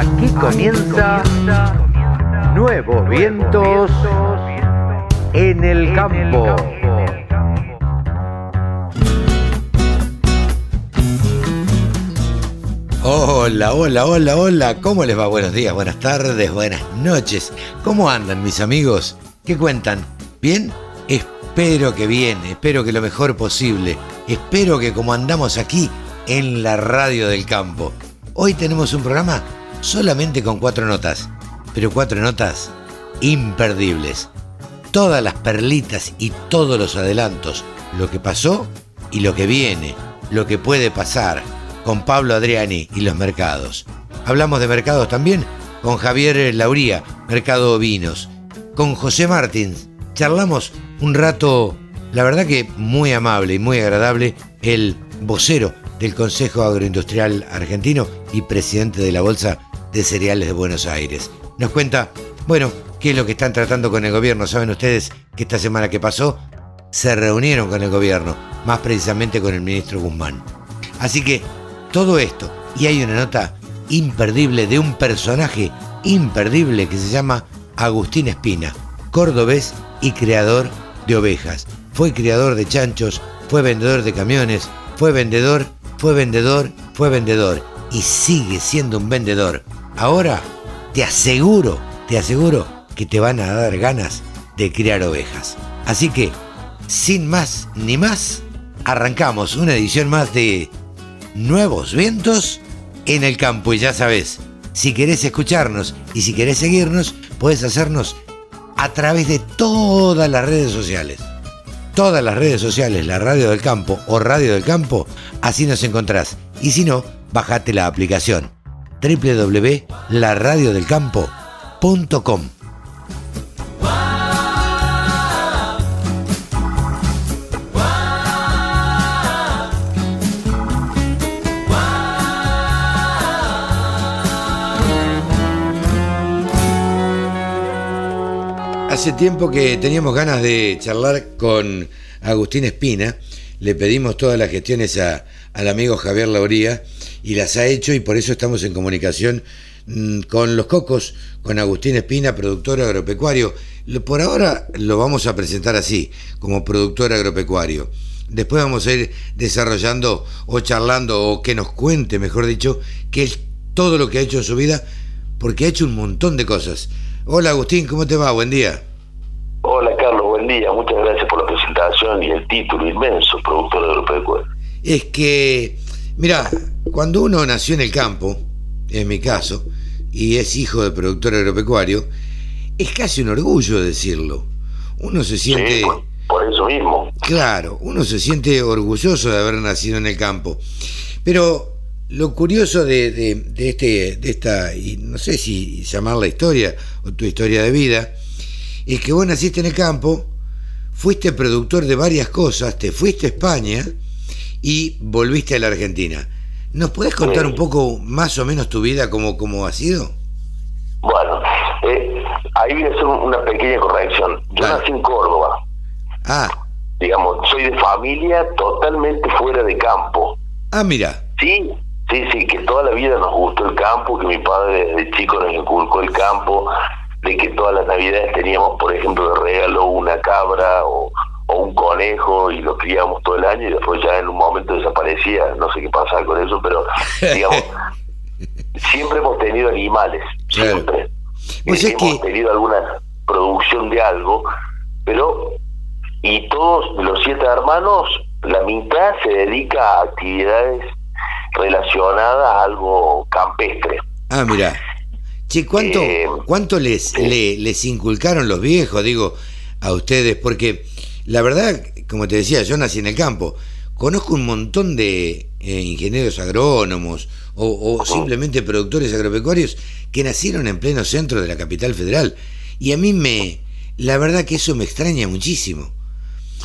Aquí comienza Nuevos Vientos en el Campo. Hola, hola, hola, hola. ¿Cómo les va? Buenos días, buenas tardes, buenas noches. ¿Cómo andan mis amigos? ¿Qué cuentan? ¿Bien? Espero que bien, espero que lo mejor posible. Espero que como andamos aquí en la radio del campo. Hoy tenemos un programa solamente con cuatro notas, pero cuatro notas imperdibles. Todas las perlitas y todos los adelantos, lo que pasó y lo que viene, lo que puede pasar con Pablo Adriani y los mercados. Hablamos de mercados también con Javier Lauría, Mercado Vinos. Con José Martins charlamos un rato, la verdad que muy amable y muy agradable, el vocero del Consejo Agroindustrial Argentino y presidente de la Bolsa de Cereales de Buenos Aires. Nos cuenta, bueno, qué es lo que están tratando con el gobierno. Saben ustedes que esta semana que pasó se reunieron con el gobierno, más precisamente con el ministro Guzmán. Así que todo esto, y hay una nota imperdible de un personaje imperdible que se llama Agustín Espina, cordobés y creador de ovejas. Fue criador de chanchos, fue vendedor de camiones, fue vendedor, fue vendedor, fue vendedor y sigue siendo un vendedor. Ahora te aseguro, te aseguro que te van a dar ganas de criar ovejas. Así que, sin más ni más, arrancamos una edición más de Nuevos Vientos en el Campo. Y ya sabes, si querés escucharnos y si querés seguirnos, puedes hacernos a través de todas las redes sociales. Todas las redes sociales, la Radio del Campo o Radio del Campo, así nos encontrás. Y si no, bajate la aplicación www.laradiodelcampo.com. Hace tiempo que teníamos ganas de charlar con Agustín Espina. Le pedimos todas las gestiones a, al amigo Javier Lauría y las ha hecho y por eso estamos en comunicación mm, con los cocos, con Agustín Espina, productor agropecuario. Por ahora lo vamos a presentar así, como productor agropecuario. Después vamos a ir desarrollando o charlando o que nos cuente, mejor dicho, qué es todo lo que ha hecho en su vida, porque ha hecho un montón de cosas. Hola Agustín, ¿cómo te va? Buen día. Hola Carlos, buen día. Muchas gracias por la presentación y el título inmenso, productor agropecuario. Es que, mira, cuando uno nació en el campo, en mi caso, y es hijo de productor agropecuario, es casi un orgullo decirlo. Uno se siente... Sí, por, eso mismo. Claro, uno se siente orgulloso de haber nacido en el campo. Pero lo curioso de, de, de, este, de esta, y no sé si llamarla historia o tu historia de vida, es que vos naciste en el campo, fuiste productor de varias cosas, te fuiste a España y volviste a la Argentina. ¿Nos podés contar un poco más o menos tu vida, cómo, cómo ha sido? Bueno, eh, ahí voy a hacer una pequeña corrección. Yo nací en Córdoba. Ah. Digamos, soy de familia totalmente fuera de campo. Ah, mira. Sí, sí, sí, que toda la vida nos gustó el campo, que mi padre desde chico nos inculcó el campo, de que todas las navidades teníamos, por ejemplo, de regalo una cabra o, un conejo y lo criábamos todo el año y después ya en un momento desaparecía, no sé qué pasaba con eso, pero digamos, siempre hemos tenido animales, siempre. Pues hemos tenido alguna producción de algo, pero y todos los siete hermanos, la mitad se dedica a actividades relacionadas a algo campestre. Ah, mira. Che, ¿cuánto, Eh, cuánto les, sí. le- les inculcaron los viejos, digo, a ustedes? Porque la verdad, como te decía, yo nací en el campo. Conozco un montón de eh, ingenieros agrónomos o, o simplemente productores agropecuarios que nacieron en pleno centro de la capital federal. Y a mí me, la verdad que eso me extraña muchísimo.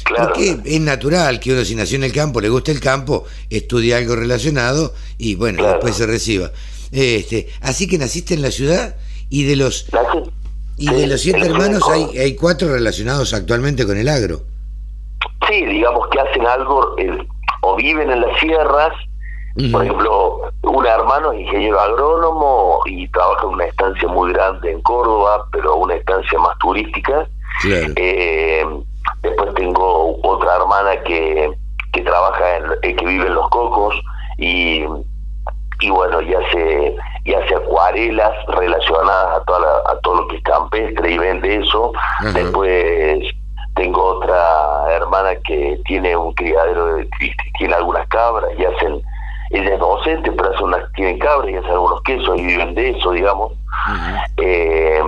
Claro. Porque es natural que uno si nació en el campo, le gusta el campo, estudie algo relacionado y bueno, Claro. después se reciba. Este, así que naciste en la ciudad y de los y de los siete hermanos hay cuatro relacionados actualmente con el agro. Sí, digamos que hacen algo, eh, o viven en las sierras, Por ejemplo, un hermano es ingeniero agrónomo y trabaja en una estancia muy grande en Córdoba, pero una estancia más turística. Eh, después tengo otra hermana que, que trabaja, en, eh, que vive en Los Cocos y, y bueno, y hace, y hace acuarelas relacionadas a, toda a todo lo que es campestre y vende eso. Después tengo otra hermana que tiene un criadero, de, tiene algunas cabras y hacen ella es docente, pero hace unas, tiene cabras y hace algunos quesos y viven de eso, digamos. eh,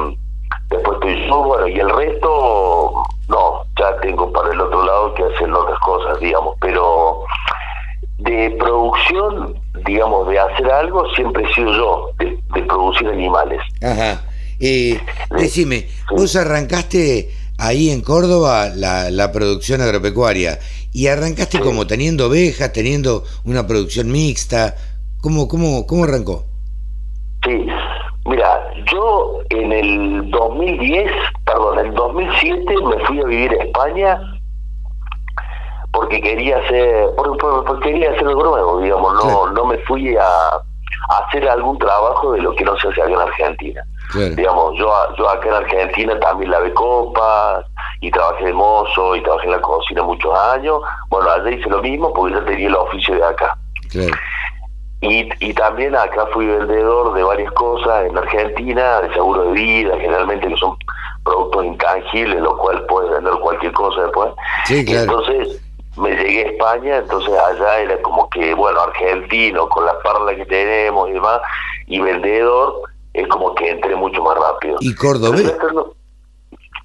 después estoy yo, bueno, y el resto, no, ya tengo para el otro lado que hacen otras cosas, digamos, pero de producción, digamos, de hacer algo, siempre he sido yo, de, producir animales. Ajá. Eh, decime, vos arrancaste ahí en Córdoba la, la producción agropecuaria y arrancaste como teniendo ovejas, teniendo una producción mixta. ¿Cómo, cómo, cómo arrancó? Sí, mira, yo en el 2010, perdón, en el 2007 me fui a vivir a España porque quería hacer, porque, quería hacer algo nuevo, digamos, no, no me fui a, hacer algún trabajo de lo que no se hace acá en Argentina. Digamos, yo, yo acá en Argentina también lavé copas, y trabajé de mozo y trabajé en la cocina muchos años. Bueno, allá hice lo mismo porque yo tenía el oficio de acá. Y, y también acá fui vendedor de varias cosas en Argentina, de seguro de vida, generalmente que son productos intangibles, lo cual puedes vender cualquier cosa después. entonces me llegué a España, entonces allá era como que, bueno, argentino, con la parla que tenemos y demás, y vendedor, es como que entré mucho más rápido. ¿Y cordobés?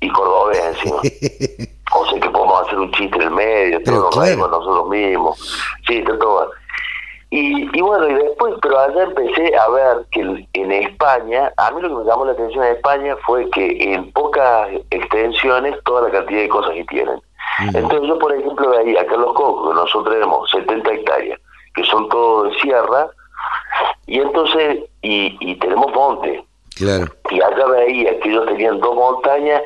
y cordobés encima. o sea que podemos hacer un chiste en el medio, todo claro. nosotros mismos. Sí, está todo. Y, y bueno, y después, pero allá empecé a ver que en España, a mí lo que me llamó la atención en España fue que en pocas extensiones toda la cantidad de cosas que tienen. Entonces yo, por ejemplo, veía acá en Los Cocos, nosotros tenemos 70 hectáreas, que son todo de sierra, y entonces, y, y tenemos monte. Claro. Y allá veía que ellos tenían dos montañas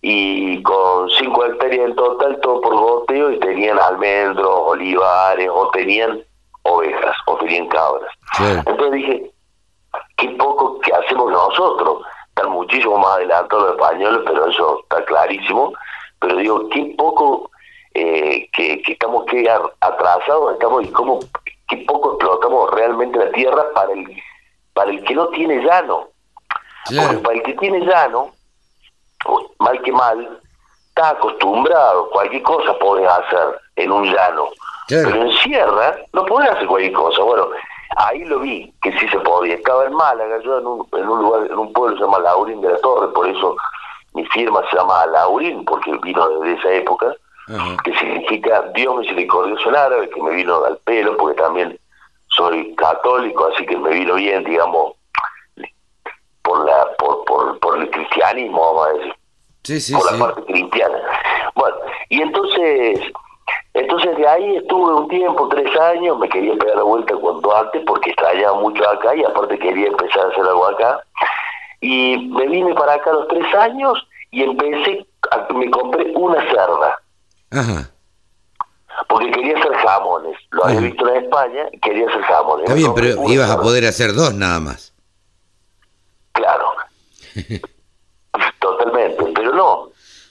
y con cinco hectáreas en total, todo por goteo, y tenían almendros, olivares, o tenían ovejas, o tenían cabras. Entonces dije, qué poco que hacemos nosotros. Están muchísimo más adelantados los españoles, pero eso está clarísimo. Pero digo, qué poco eh, que, estamos que atrasados estamos y cómo qué poco explotamos realmente la tierra para el para el que no tiene llano. Porque para el que tiene llano, mal que mal, está acostumbrado, cualquier cosa podés hacer en un llano. Pero en sierra no podés hacer cualquier cosa. Bueno, ahí lo vi, que sí se podía. Estaba en Málaga, yo en un, en un lugar, en un pueblo que se llama Laurín de la Torre, por eso mi firma se llama Laurín, porque vino desde esa época, que significa Dios misericordioso en árabe, que me vino al pelo, porque también soy católico, así que me vino bien, digamos, por la por, por, por el cristianismo, vamos a decir. Sí, sí, por la parte cristiana. Bueno, y entonces, entonces de ahí estuve un tiempo, tres años, me quería pegar la vuelta cuanto antes porque extrañaba mucho acá y aparte quería empezar a hacer algo acá. Y me vine para acá a los tres años y empecé, a, me compré una cerda. Ajá. Porque quería hacer jamones. Lo había visto en España y quería hacer jamones. Está bien, pero ibas a poder hacer dos nada más. Claro. Totalmente. Pero no.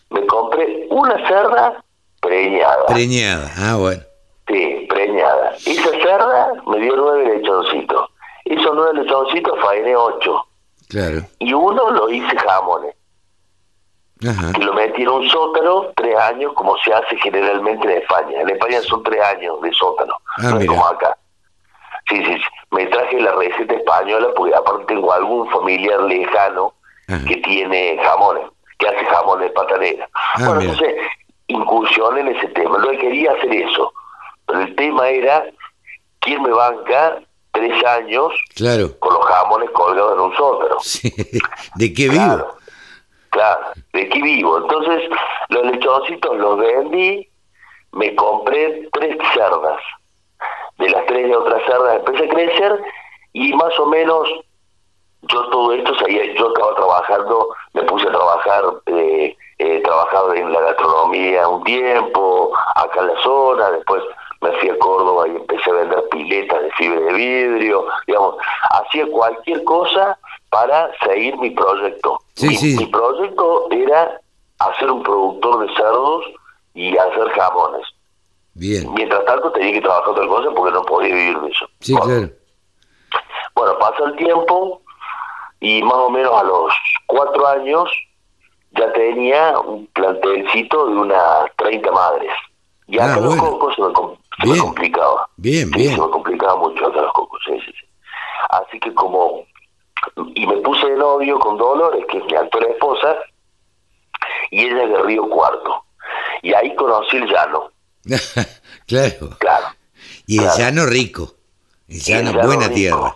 Me compré una cerda preñada. Preñada, ah, bueno. Sí, preñada. Esa cerda me dio nueve lechoncitos. Esos nueve lechoncitos faené ocho. Claro. Y uno lo hice jamones. Ajá. Y lo metí en un sótano tres años, como se hace generalmente en España. En España son tres años de sótano, ah, no es como acá. Sí, sí, sí me traje la receta española porque aparte tengo algún familiar lejano que tiene jamones, que hace jamones de pata negra. Ah, bueno, entonces incursión en ese tema. Que quería hacer eso, pero el tema era quién me banca tres años claro. con los jamones colgados en un sótano. ¿De qué vivo? ¿De qué vivo? Entonces los lechoncitos los vendí, me compré tres cerdas de las tres de otras cerdas empecé a crecer y más o menos yo todo esto yo estaba trabajando, me puse a trabajar, eh, eh, trabajado en la gastronomía un tiempo, acá en la zona, después me fui a Córdoba y empecé a vender piletas de fibra de vidrio, digamos, hacía cualquier cosa para seguir mi proyecto. Sí, mi, sí. mi proyecto era hacer un productor de cerdos y hacer jamones. Bien. Mientras tanto tenía que trabajar otra cosa porque no podía vivir de eso. Sí, Bueno, claro. bueno, pasa el tiempo y más o menos a los cuatro años ya tenía un plantelcito de unas 30 madres. Y Ah, acá los cocos se me, se me complicaba. Bien, Sí, bien. se me complicaba mucho acá los cocos, sí, sí, sí. Así que como... Y me puse de novio con Dolores, que es mi actual esposa, y ella es de Río Cuarto. Y ahí conocí el llano, claro. claro. Y el Claro. llano rico. El llano, El llano buena rico. tierra.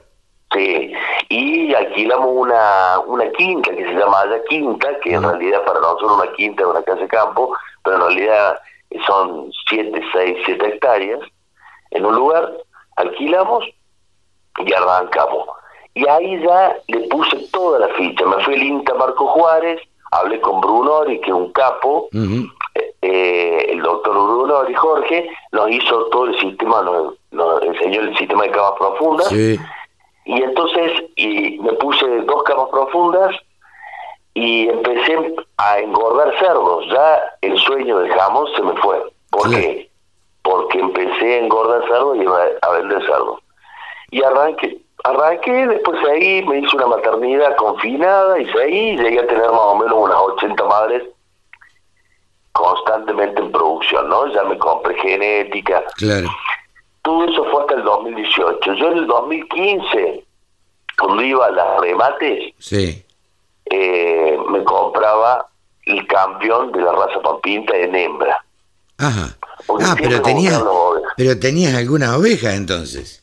Sí, y alquilamos una, una quinta que se llama allá quinta, que en realidad para nosotros una quinta es una casa de campo, pero en realidad son 7, 6, 7 hectáreas. En un lugar alquilamos y arrancamos. Y ahí ya le puse toda la ficha. Me fui al INTA Marco Juárez, hablé con Brunori, que es un capo, Ujú. eh, el doctor Brunori Jorge, nos hizo todo el sistema, nos, nos enseñó el sistema de camas profundas. Sí. Y entonces y me puse dos camas profundas y empecé a engordar cerdos. Ya el sueño del jamón se me fue. ¿Por qué? Porque empecé a engordar cerdos y a, a vender cerdos. Y arranqué, arranqué, después ahí me hice una maternidad confinada y seguí, llegué a tener más o menos unas 80 madres constantemente en producción, ¿no? Ya me compré genética, Claro. todo eso fue hasta el 2018. Yo en el 2015, cuando iba a las remates, Sí. eh, me compraba el campeón de la raza pampinta en hembra. Ajá. Porque Ah, pero tenías, pero tenías algunas ovejas entonces.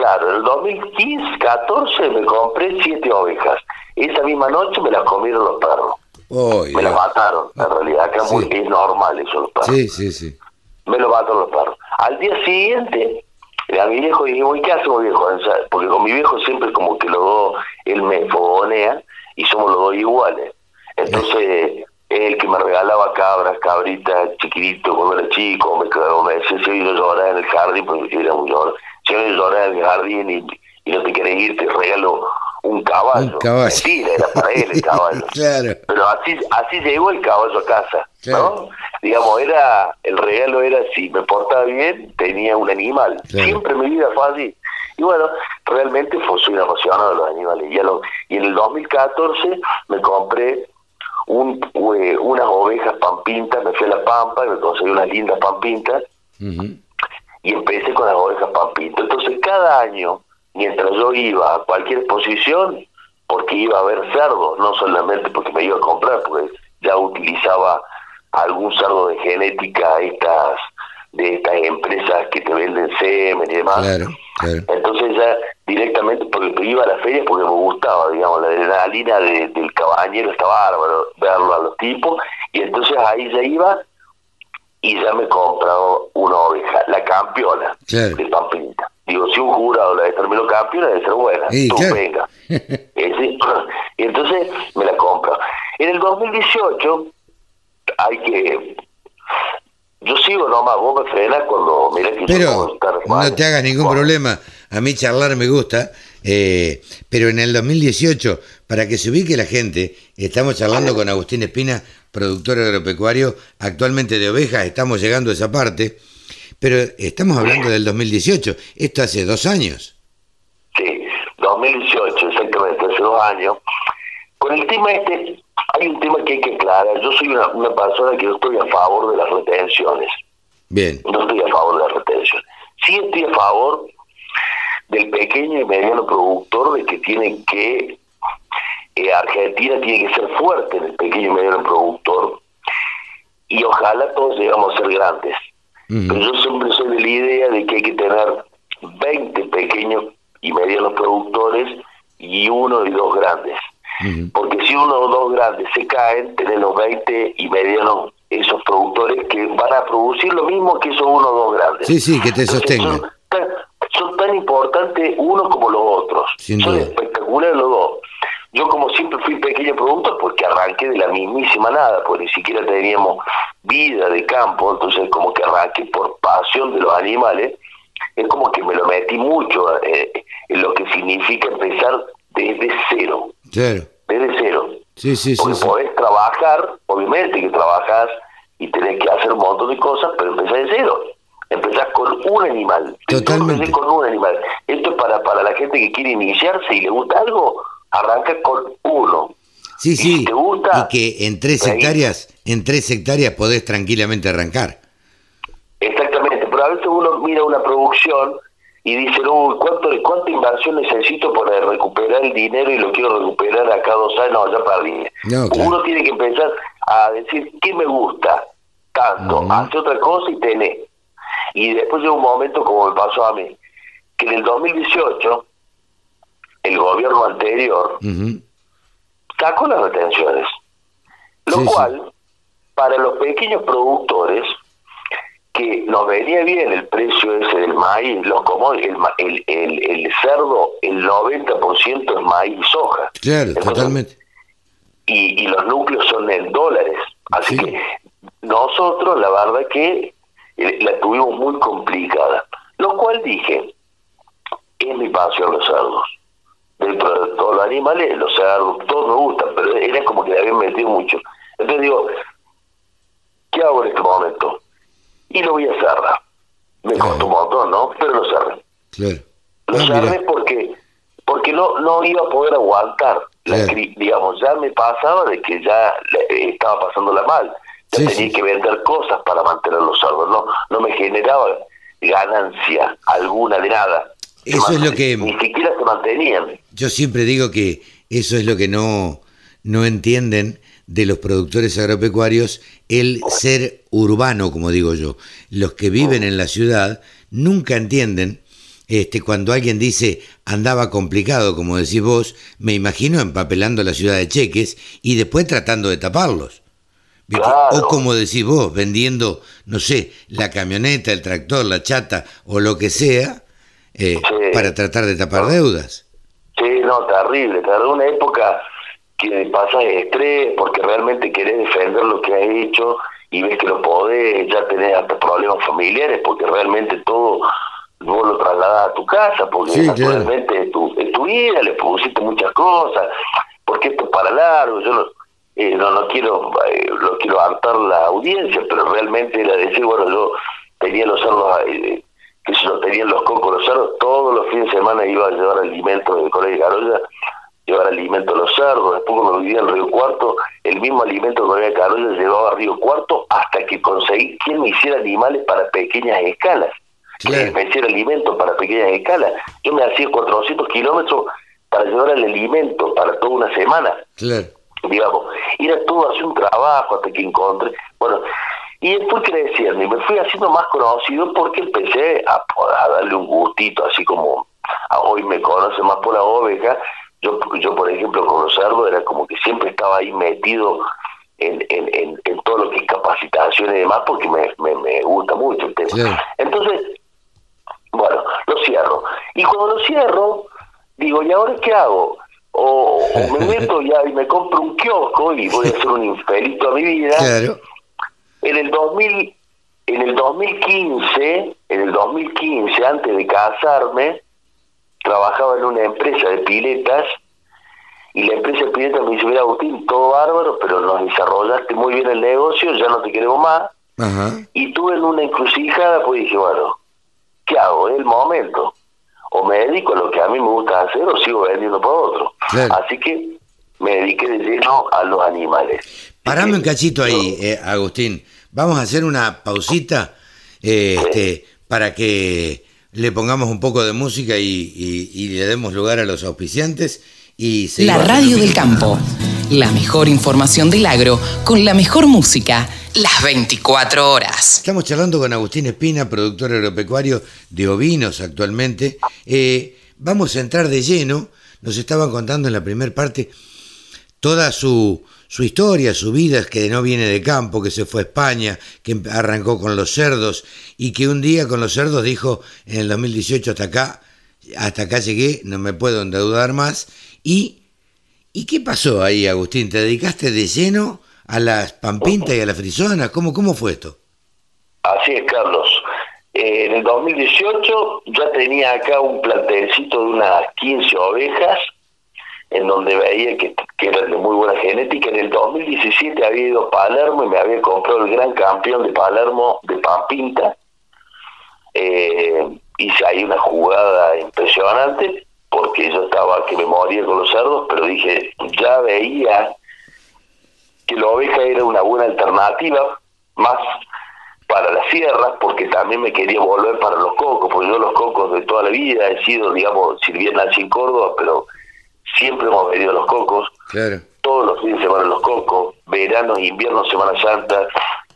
Claro, en el 2015, 14 me compré siete ovejas. Esa misma noche me las comieron los perros. Uy, Me las mataron, en realidad. Acá Sí. muy- es normal eso, los perros. Sí, sí, sí. me lo mataron los perros. Al día siguiente, a mi viejo ¿y qué hacemos viejo? Porque con mi viejo siempre como que los dos, él me fogonea y somos los dos iguales. Entonces, él que me regalaba cabras, cabritas, chiquitito cuando era chico, me, me decía, si yo lloraba en el jardín, porque yo era muy llorón, si yo lloraba en el jardín y, y no te querés ir, te regalo un caballo. Un caballo. Mentira, era para él el caballo. claro. Pero así, así llegó el caballo a casa, Claro. ¿no? Digamos, era, el regalo era si me portaba bien, tenía un animal. Claro. Siempre mi vida fue así. Y bueno, realmente fue, soy un apasionado de los animales. Y, a lo- y en el 2014 me compré un, eh, unas ovejas pampintas, me fui a la pampa y me conseguí unas lindas pampintas Ujú. Y empecé con las ovejas pampintas. Entonces cada año, mientras yo iba a cualquier exposición, porque iba a ver cerdos, no solamente porque me iba a comprar, porque ya utilizaba algún cerdo de genética estas de estas empresas que te venden semen y demás. Claro, claro. Entonces ya directamente, porque iba a la feria porque me gustaba, digamos, la adrenalina de- del cabañero estaba bárbaro, verlo a los tipos, y entonces ahí ya iba y ya me compraba una oveja, la campeona Claro. de Pampinita. Digo, si un jurado la determinó campeona, debe ser buena. Sí, Tú, claro. venga. Eh. Y entonces me la compro. En el 2018 hay que... Yo sigo nomás, vos me frenas cuando... Mira que Pero no te hagas ningún Bueno. problema. A mí charlar me gusta. eh, pero en el 2018, para que se ubique la gente, estamos charlando con Agustín Espina, productor agropecuario, actualmente de ovejas. Estamos llegando a esa parte. Pero estamos hablando del 2018. Esto hace dos años. Sí, 2018, exactamente, hace dos años. Con el tema este, hay un tema que hay que aclarar. Yo soy una, una persona que no estoy a favor de las retenciones. Bien. No estoy a favor de las retenciones. Sí estoy a favor del pequeño y mediano productor de que tiene que... eh, Argentina tiene que ser fuerte en el pequeño y mediano productor y ojalá todos llegamos a ser grandes. Pero yo siempre soy de la idea de que hay que tener 20 pequeños y medianos productores y uno y dos grandes. Porque si uno o dos grandes se caen, tenés los 20 y medianos, esos productores que van a producir lo mismo que esos uno o dos grandes. Sí, sí, que te sostengan. Son tan, son tan importantes uno como los otros. Sin son duda. espectaculares. Yo como siempre fui pequeño productor porque arranqué de la mismísima nada, porque ni siquiera teníamos vida de campo, entonces como que arranqué por pasión de los animales, es como que me lo metí mucho eh, en lo que significa empezar desde cero. Claro. Desde cero. Sí, sí, porque sí, podés trabajar, obviamente que trabajás y tenés que hacer un montón de cosas, pero empezás de cero. Empezás con un animal. Totalmente. con un animal. Esto es para, para la gente que quiere iniciarse y le gusta algo, arranca con uno. Sí, Y sí. si te gusta, y que en tres ahí- hectáreas, en tres hectáreas podés tranquilamente arrancar. Exactamente, pero a veces uno mira una producción y dice, no, ¿cuánto, ¿cuánta inversión necesito para recuperar el dinero y lo quiero recuperar acá dos años? No, ya perdí. No, claro. Uno tiene que empezar a decir, ¿qué me gusta? Tanto, hace otra cosa y tenés. Y después llega un momento como me pasó a mí, que en el 2018, el gobierno anterior sacó las retenciones, lo Sí, sí. cual para los pequeños productores que nos venía bien el precio ese del maíz, los como el, el, el, el cerdo, el 90% es maíz y soja. Claro, Entonces, totalmente. Y, y los núcleos son en dólares. Así Sí. que nosotros, la verdad que eh, la tuvimos muy complicada. Lo cual dije, es mi pasión los cerdos. Dentro de todos los animales, los cerdos, todos me gustan, pero era como que le habían metido mucho. Entonces digo, ¿qué hago en este momento? Y lo voy a cerrar. Me Claro. costó un montón, ¿no? Pero lo cerré. Claro. Lo Ah, cerré mira. porque porque no no iba a poder aguantar. La Claro. cri- digamos, ya me pasaba de que ya le- estaba pasándola mal. Ya Sí, tenía sí. que vender cosas para mantener los cerdos. No, no me generaba ganancia alguna de nada. Eso es lo que- Ni siquiera se mantenían. Yo siempre digo que eso es lo que no, no entienden de los productores agropecuarios, el ser urbano, como digo yo. Los que viven en la ciudad nunca entienden este, cuando alguien dice andaba complicado, como decís vos, me imagino empapelando la ciudad de cheques y después tratando de taparlos. O como decís vos, vendiendo, no sé, la camioneta, el tractor, la chata o lo que sea, eh, Sí. para tratar de tapar deudas. Sí, no, terrible. Tardó una época que pasas estrés porque realmente querés defender lo que has hecho y ves que lo podés, ya tenés hasta problemas familiares porque realmente todo vos lo trasladás a tu casa porque Sí, claro. naturalmente es, tu, es tu vida, le pusiste muchas cosas, porque esto es para largo, yo no, eh, no, no quiero eh, no quiero hartar la audiencia, pero realmente era decir, bueno, yo tenía los cerdos, eh, que se lo tenían los cocos, los cerdos, todos los fines de semana iba a llevar alimentos del colegio de Carolla, llevar alimento a los cerdos, después cuando vivía en Río Cuarto, el mismo alimento que había Carolla llevaba a Río Cuarto hasta que conseguí quien me hiciera animales para pequeñas escalas, Claro. que me hiciera alimento para pequeñas escalas. Yo me hacía 400 kilómetros para llevar el alimento para toda una semana Claro. digamos, era todo así un trabajo hasta que encontré, bueno, y fui creciendo y me fui haciendo más conocido porque empecé a, a darle un gustito, así como a hoy me conoce más por la oveja, yo, yo por ejemplo con los cerdos era como que siempre estaba ahí metido en, en, en, en todo lo que es capacitación y demás porque me, me, me gusta mucho el tema. Entonces, bueno, lo cierro. Y cuando lo cierro, digo, ¿y ahora qué hago? O, o me meto ya y me compro un kiosco y voy a ser un infeliz toda mi vida. Claro. En el 2000, en el 2015, en el 2015, antes de casarme, trabajaba en una empresa de piletas y la empresa de piletas me dice, mira Agustín, todo bárbaro, pero nos desarrollaste muy bien el negocio, ya no te queremos más. Ajá. Y tuve en una encrucijada, pues dije, bueno, ¿qué hago? Es el momento. O me dedico a lo que a mí me gusta hacer o sigo vendiendo para otro. Claro. Así que me dediqué de lleno a los animales. Parame un cachito ahí, eh, Agustín. Vamos a hacer una pausita eh, este, para que le pongamos un poco de música y, y- y le demos lugar a los auspiciantes. Y La radio del campo. La mejor información del agro con la mejor música las 24 horas. Estamos charlando con Agustín Espina, productor agropecuario de ovinos actualmente. Eh, vamos a entrar de lleno. Nos estaban contando en la primera parte toda su, su historia, su vida, que no viene de campo, que se fue a España, que arrancó con los cerdos y que un día con los cerdos dijo en el 2018 hasta acá, hasta acá llegué, no me puedo endeudar más y, ¿Y qué pasó ahí, Agustín? ¿Te dedicaste de lleno a las pampitas y a la frisona? ¿Cómo, cómo fue esto? Así es, Carlos. Eh, en el 2018 ya tenía acá un plantelcito de unas 15 ovejas, en donde veía que, que eran de muy buena genética. En el 2017 había ido a Palermo y me había comprado el gran campeón de Palermo de Pampinta. Eh, hice ahí una jugada impresionante porque yo estaba que me moría con los cerdos, pero dije, ya veía que la oveja era una buena alternativa, más para las sierras, porque también me quería volver para los cocos, porque yo los cocos de toda la vida he sido, digamos, si bien nací en Córdoba, pero siempre hemos venido a los cocos, todos los fines de semana los cocos, verano, invierno, Semana Santa,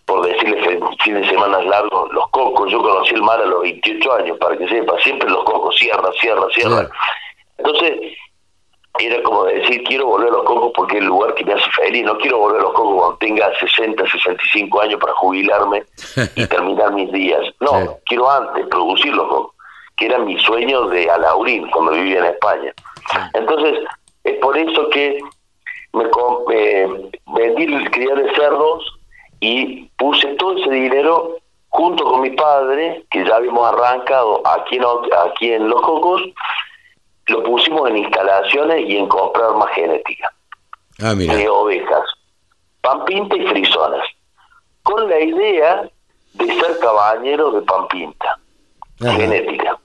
por decirles fin de semana largos, los cocos, yo conocí el mar a los 28 años, para que sepa, siempre los cocos, sierra, sierra, sierra. Entonces, era como decir, quiero volver a los cocos porque es el lugar que me hace feliz, no quiero volver a los cocos cuando tenga 60, 65 años para jubilarme y terminar mis días. No, quiero antes producir los cocos, que era mi sueño de Alaurín cuando vivía en España. Entonces, es por eso que me, vendí el criar de cerdos y puse todo ese dinero junto con mi padre, que ya habíamos arrancado aquí en, aquí en Los Cocos, lo pusimos en instalaciones y en comprar más genética. Ah, de ovejas, pampinta y frisonas, con la idea de ser caballero de pampinta, genética.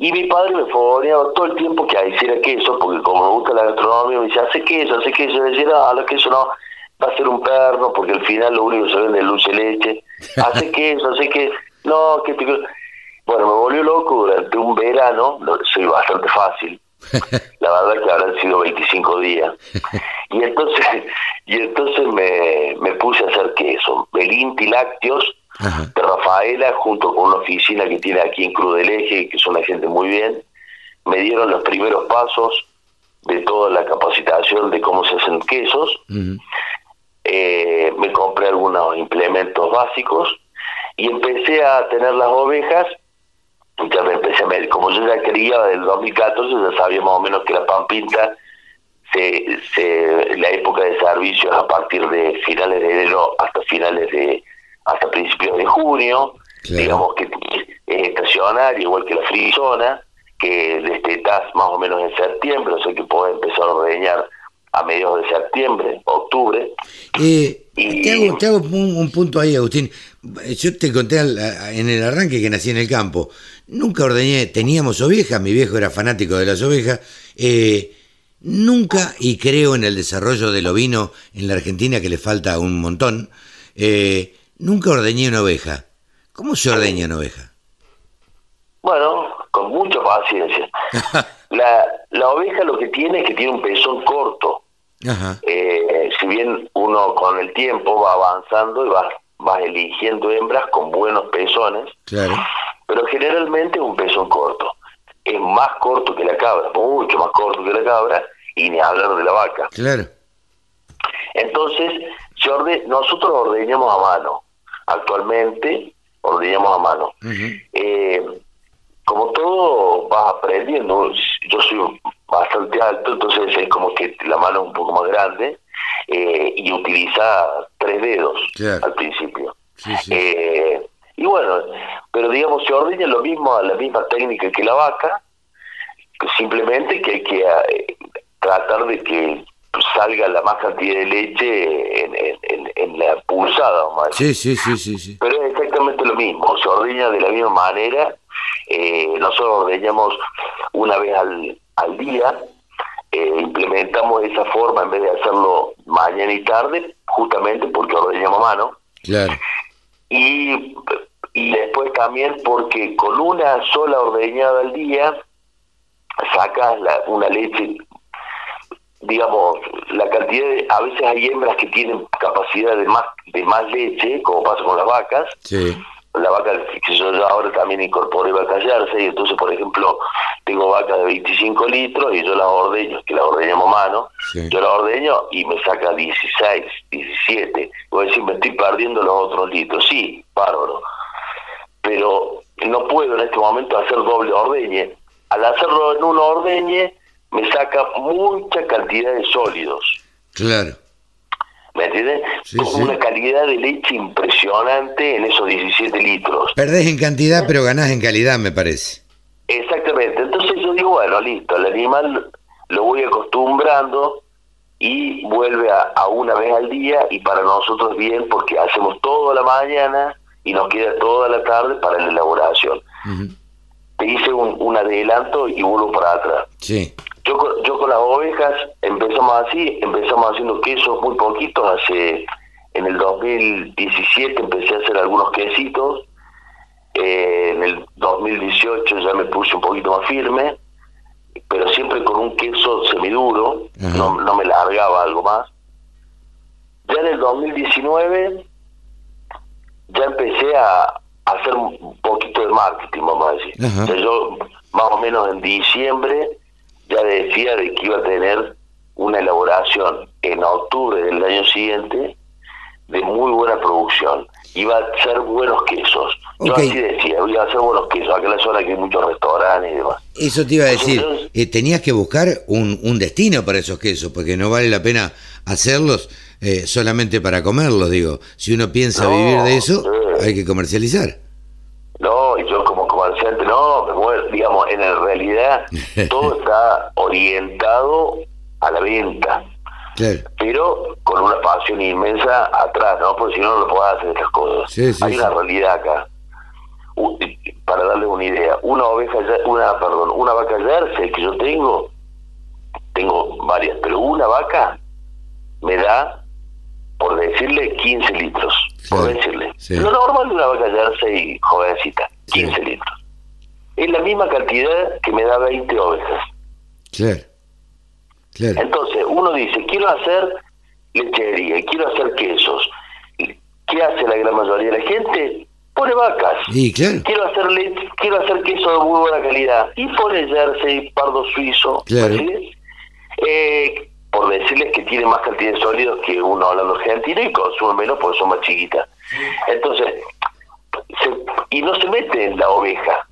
Y mi padre me fogoneaba todo el tiempo que hiciera queso, porque como me gusta la gastronomía, me decía, hace queso, hace queso, y decía, no, lo queso no, va a ser un perro, porque al final lo único que se vende es dulce leche, hace queso, hace que, no, que te... Bueno, me volvió loco durante un verano, soy bastante fácil. La verdad que habrán sido 25 días. Y entonces y entonces me, me puse a hacer queso. Inti Lácteos de Rafaela, junto con una oficina que tiene aquí en Cruz del Eje, que son una gente muy bien, me dieron los primeros pasos de toda la capacitación de cómo se hacen quesos. Eh, me compré algunos implementos básicos y empecé a tener las ovejas. Ya me empecé a ver, como yo ya quería del 2014, ya sabía más o menos que la Pampinta, se, se, la época de servicio es a partir de finales de enero hasta finales de, hasta principios de junio, digamos que es estacionaria, igual que la frisona, que destetas más o menos en septiembre, o sea que puede empezar a ordeñar a mediados de septiembre, octubre. Eh, te hago, un, punto ahí, Agustín. Yo te conté en el arranque que nací en el campo. Nunca ordeñé, teníamos ovejas, mi viejo era fanático de las ovejas. Eh, nunca, y creo en el desarrollo del ovino en la Argentina, que le falta un montón, eh, nunca ordeñé una oveja. ¿Cómo se ordeña una oveja? Bueno, con mucha paciencia. la, la oveja lo que tiene es que tiene un pezón corto. Eh, si bien uno con el tiempo va avanzando y va, va eligiendo hembras con buenos pezones, claro pero generalmente es un pezón corto. Es más corto que la cabra, mucho más corto que la cabra, y ni hablar de la vaca. Claro. Entonces, nosotros ordeñamos a mano. Actualmente ordeñamos a mano. Eh, como todo vas aprendiendo, yo soy bastante alto, entonces es como que la mano es un poco más grande eh, y utiliza tres dedos al principio. Sí, sí. Eh, y bueno, pero digamos, se ordeña lo mismo, a la misma técnica que la vaca, simplemente que hay que eh, tratar de que salga la más cantidad de leche en, la pulsada. Sí, sí, sí, sí, sí. Pero es exactamente lo mismo, se ordeña de la misma manera. Eh, nosotros ordeñamos una vez al, al día, eh, implementamos esa forma en vez de hacerlo mañana y tarde, justamente porque ordeñamos a mano. Claro. Y y después también porque con una sola ordeñada al día sacas la, una leche, digamos, la cantidad de, a veces hay hembras que tienen capacidad de más, de más leche, como pasa con las vacas. Sí. La vaca, que yo ahora también incorporé vaca y entonces, por ejemplo, tengo vacas de 25 litros y yo las ordeño, que las ordeñamos a mano, yo las ordeño y me saca 16, 17. Voy a decir, me estoy perdiendo los otros litros. Sí, bárbaro pero no puedo en este momento hacer doble ordeñe. Al hacerlo en uno ordeñe, me saca mucha cantidad de sólidos. Claro. ¿Me entiendes? Sí, Con sí. Una calidad de leche impresionante en esos 17 litros. Perdés en cantidad, pero ganás en calidad, me parece. Exactamente. Entonces yo digo, bueno, listo, el animal lo voy acostumbrando y vuelve a, a una vez al día y para nosotros bien porque hacemos todo a la mañana y nos queda toda la tarde para la elaboración. Te hice un, un adelanto y vuelvo para atrás. Sí. Yo, con- yo con las ovejas empezamos así, empezamos haciendo quesos muy poquitos, hace en el 2017 empecé a hacer algunos quesitos, eh, en el 2018 ya me puse un poquito más firme, pero siempre con un queso semiduro, no, no me largaba algo más. Ya en el 2019 ya empecé a, a hacer un poquito de marketing, vamos a decir. O sea, yo más o menos en diciembre ya decía de que iba a tener una elaboración en octubre del año siguiente de muy buena producción. Iba a ser buenos quesos. Yo así decía, iba a ser buenos quesos. Acá en la zona que hay muchos restaurantes y demás. Eso te iba a decir, Entonces- eh, tenías que buscar un, un destino para esos quesos, porque no vale la pena hacerlos eh, solamente para comerlos, digo. Si uno piensa No, vivir de eso, sí. hay que comercializar. No, y yo como comerciante, no, me muero. Digamos, en realidad todo está orientado a la venta, Claro. pero con una pasión inmensa atrás, ¿no? Porque si no, no lo puedes hacer estas cosas. Sí, sí, Hay una sí. realidad acá. U- Para darle una idea, una oveja, una, perdón, una vaca jersey que yo tengo, tengo varias, pero una vaca me da, por decirle, 15 litros, por decirle. Lo normal de una vaca jersey jovencita, 15 Sí. litros. Es la misma cantidad que me da 20 ovejas. Claro. Claro. Entonces, uno dice, quiero hacer lechería, quiero hacer quesos. ¿Qué hace la gran mayoría de la gente? Pone vacas. Y claro. Quiero hacer leche, quiero hacer queso de muy buena calidad. Y pone jersey, pardo suizo. Claro. ¿sí? Eh, por decirles que tiene más cantidad de sólidos que uno hablando argentino y consume menos porque son más chiquitas. Entonces, se- y no se mete en la oveja.